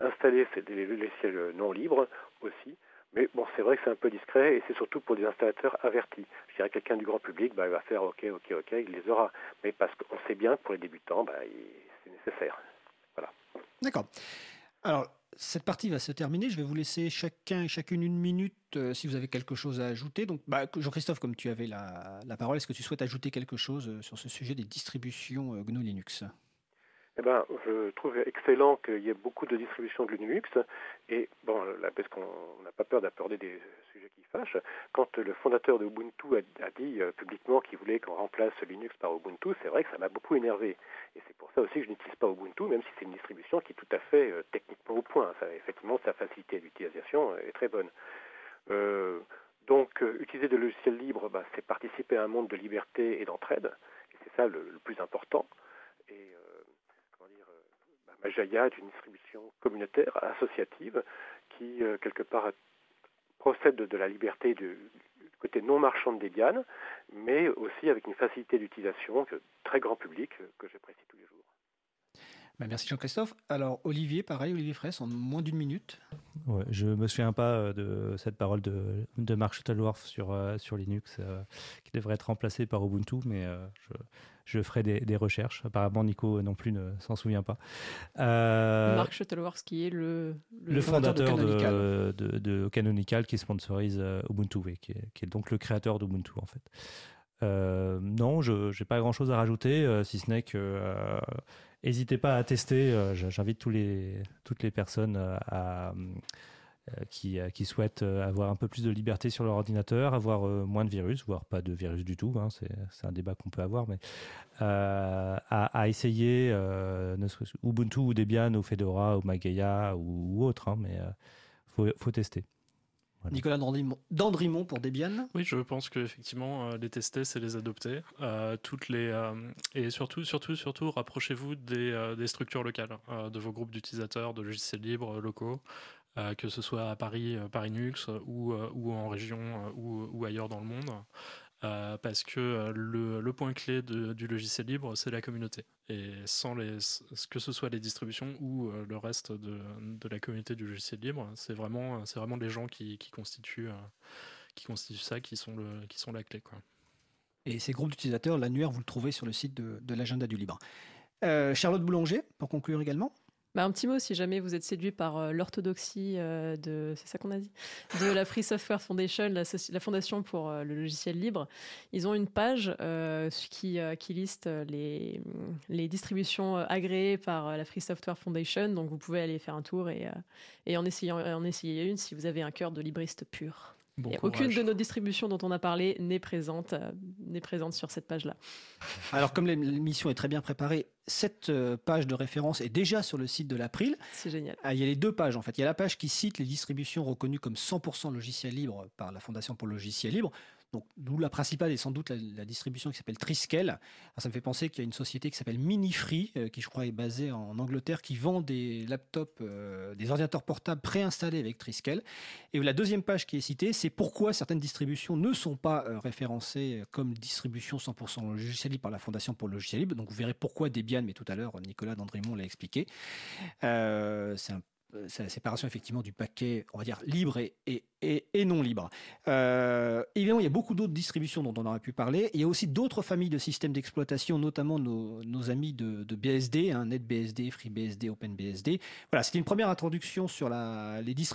installer ces, des logiciels non libres aussi? Mais bon, c'est vrai que c'est un peu discret et c'est surtout pour des installateurs avertis. Je dirais quelqu'un du grand public, bah, il va faire OK, OK, OK, il les aura. Mais parce qu'on sait bien que pour les débutants, bah, c'est nécessaire. Voilà. D'accord. Alors, cette partie va se terminer. Je vais vous laisser chacun et chacune une minute euh, si vous avez quelque chose à ajouter. Donc, bah, Jean-Christophe, comme tu avais la, la parole, est-ce que tu souhaites ajouter quelque chose euh, sur ce sujet des distributions euh, GNU Linux? Eh ben, je trouve excellent qu'il y ait beaucoup de distributions de Linux. Et bon, là, parce qu'on n'a pas peur d'aborder des sujets qui fâchent, quand le fondateur de Ubuntu a, dit euh, publiquement qu'il voulait qu'on remplace Linux par Ubuntu, c'est vrai que ça m'a beaucoup énervé. Et c'est pour ça aussi que je n'utilise pas Ubuntu, même si c'est une distribution qui est tout à fait euh, techniquement au point. Effectivement, sa facilité d'utilisation est très bonne. Euh, donc, utiliser des logiciels libres, bah, c'est participer à un monde de liberté et d'entraide. Et c'est ça le, le, plus important. Et Majaya est une distribution communautaire, associative, qui, euh, quelque part, procède de la liberté du, côté non marchand de Debian, mais aussi avec une facilité d'utilisation très grand public euh, que j'apprécie tous les jours. Ben, merci Jean-Christophe. Alors Olivier, pareil, Olivier Fraisse, en moins d'une minute. Ouais, je me souviens pas euh, de cette parole de, de Mark Shuttleworth sur, sur Linux qui devrait être remplacée par Ubuntu, mais je, je ferai des, recherches. Apparemment, Nico non plus ne s'en souvient pas. Euh, Mark Shuttleworth, qui est le, le, fondateur, de, de, Canonical. qui sponsorise euh, Ubuntu, qui, est, donc le créateur d'Ubuntu en fait. Euh, non, je n'ai pas grand-chose à rajouter, si ce n'est que n'hésitez pas à tester. J'invite tous les, toutes les personnes euh, qui, euh, qui, souhaitent euh, avoir un peu plus de liberté sur leur ordinateur, avoir moins de virus, voire pas de virus du tout, hein, c'est un débat qu'on peut avoir, mais à, essayer Ubuntu ou Debian ou Fedora ou Mageia ou, autre, hein, mais il faut, tester. Nicolas Dandrimont pour Debian Oui, je pense qu'effectivement, les tester, c'est les adopter. toutes les, et surtout, surtout, surtout, rapprochez-vous des, des, structures locales, de vos groupes d'utilisateurs, de logiciels libres locaux. Euh, que ce soit à Paris, euh, Paris Nux ou, euh, ou en région ou, ou, ailleurs dans le monde. Parce que le, point clé du logiciel libre, c'est la communauté. Et sans les, que ce soit les distributions ou le reste de, la communauté du logiciel libre, c'est vraiment, vraiment les gens qui, qui constituent, qui constituent ça, qui sont, le, qui sont la clé. Quoi. Et ces groupes d'utilisateurs, l'annuaire, vous le trouvez sur le site de l'agenda du libre. Charlotte Boulanger, pour conclure également bah, un petit mot, si jamais vous êtes séduit par euh, l'orthodoxie euh, de, c'est ça qu'on a dit, de la Free Software Foundation, la, fondation pour euh, le logiciel libre. Ils ont une page qui, liste les, distributions agréées par la Free Software Foundation. Donc vous pouvez aller faire un tour et, en, en essayer une si vous avez un cœur de libriste pur aucune de nos distributions dont on a parlé n'est présente, euh, n'est présente sur cette page-là. Alors, comme l'émission est très bien préparée, cette euh, page de référence est déjà sur le site de l'April. C'est génial. Ah, il y a les deux pages, en fait. Il y a la page qui cite les distributions reconnues comme 100% logiciels libres par la Fondation pour le logiciel libre. Donc, d'où la principale est sans doute la, distribution qui s'appelle Triskel. ça me fait penser qu'il y a une société qui s'appelle Minifree, euh, qui je crois est basée en Angleterre, qui vend des laptops, euh, des ordinateurs portables préinstallés avec Triskel. Et la deuxième page qui est citée, c'est pourquoi certaines distributions ne sont pas euh, référencées comme distribution 100% logiciel libre par la Fondation pour le logiciel libre. Donc, vous verrez pourquoi Debian, mais tout à l'heure, Nicolas Dandrimont l'a expliqué. c'est un euh, c'est la séparation effectivement du paquet, on va dire, libre et, et, et, non libre. Euh, évidemment, il y a beaucoup d'autres distributions dont on aurait pu parler. Il y a aussi d'autres familles de systèmes d'exploitation, notamment nos, nos amis de, de BSD, hein, NetBSD, FreeBSD, OpenBSD. Voilà, c'était une première introduction sur la, les distributions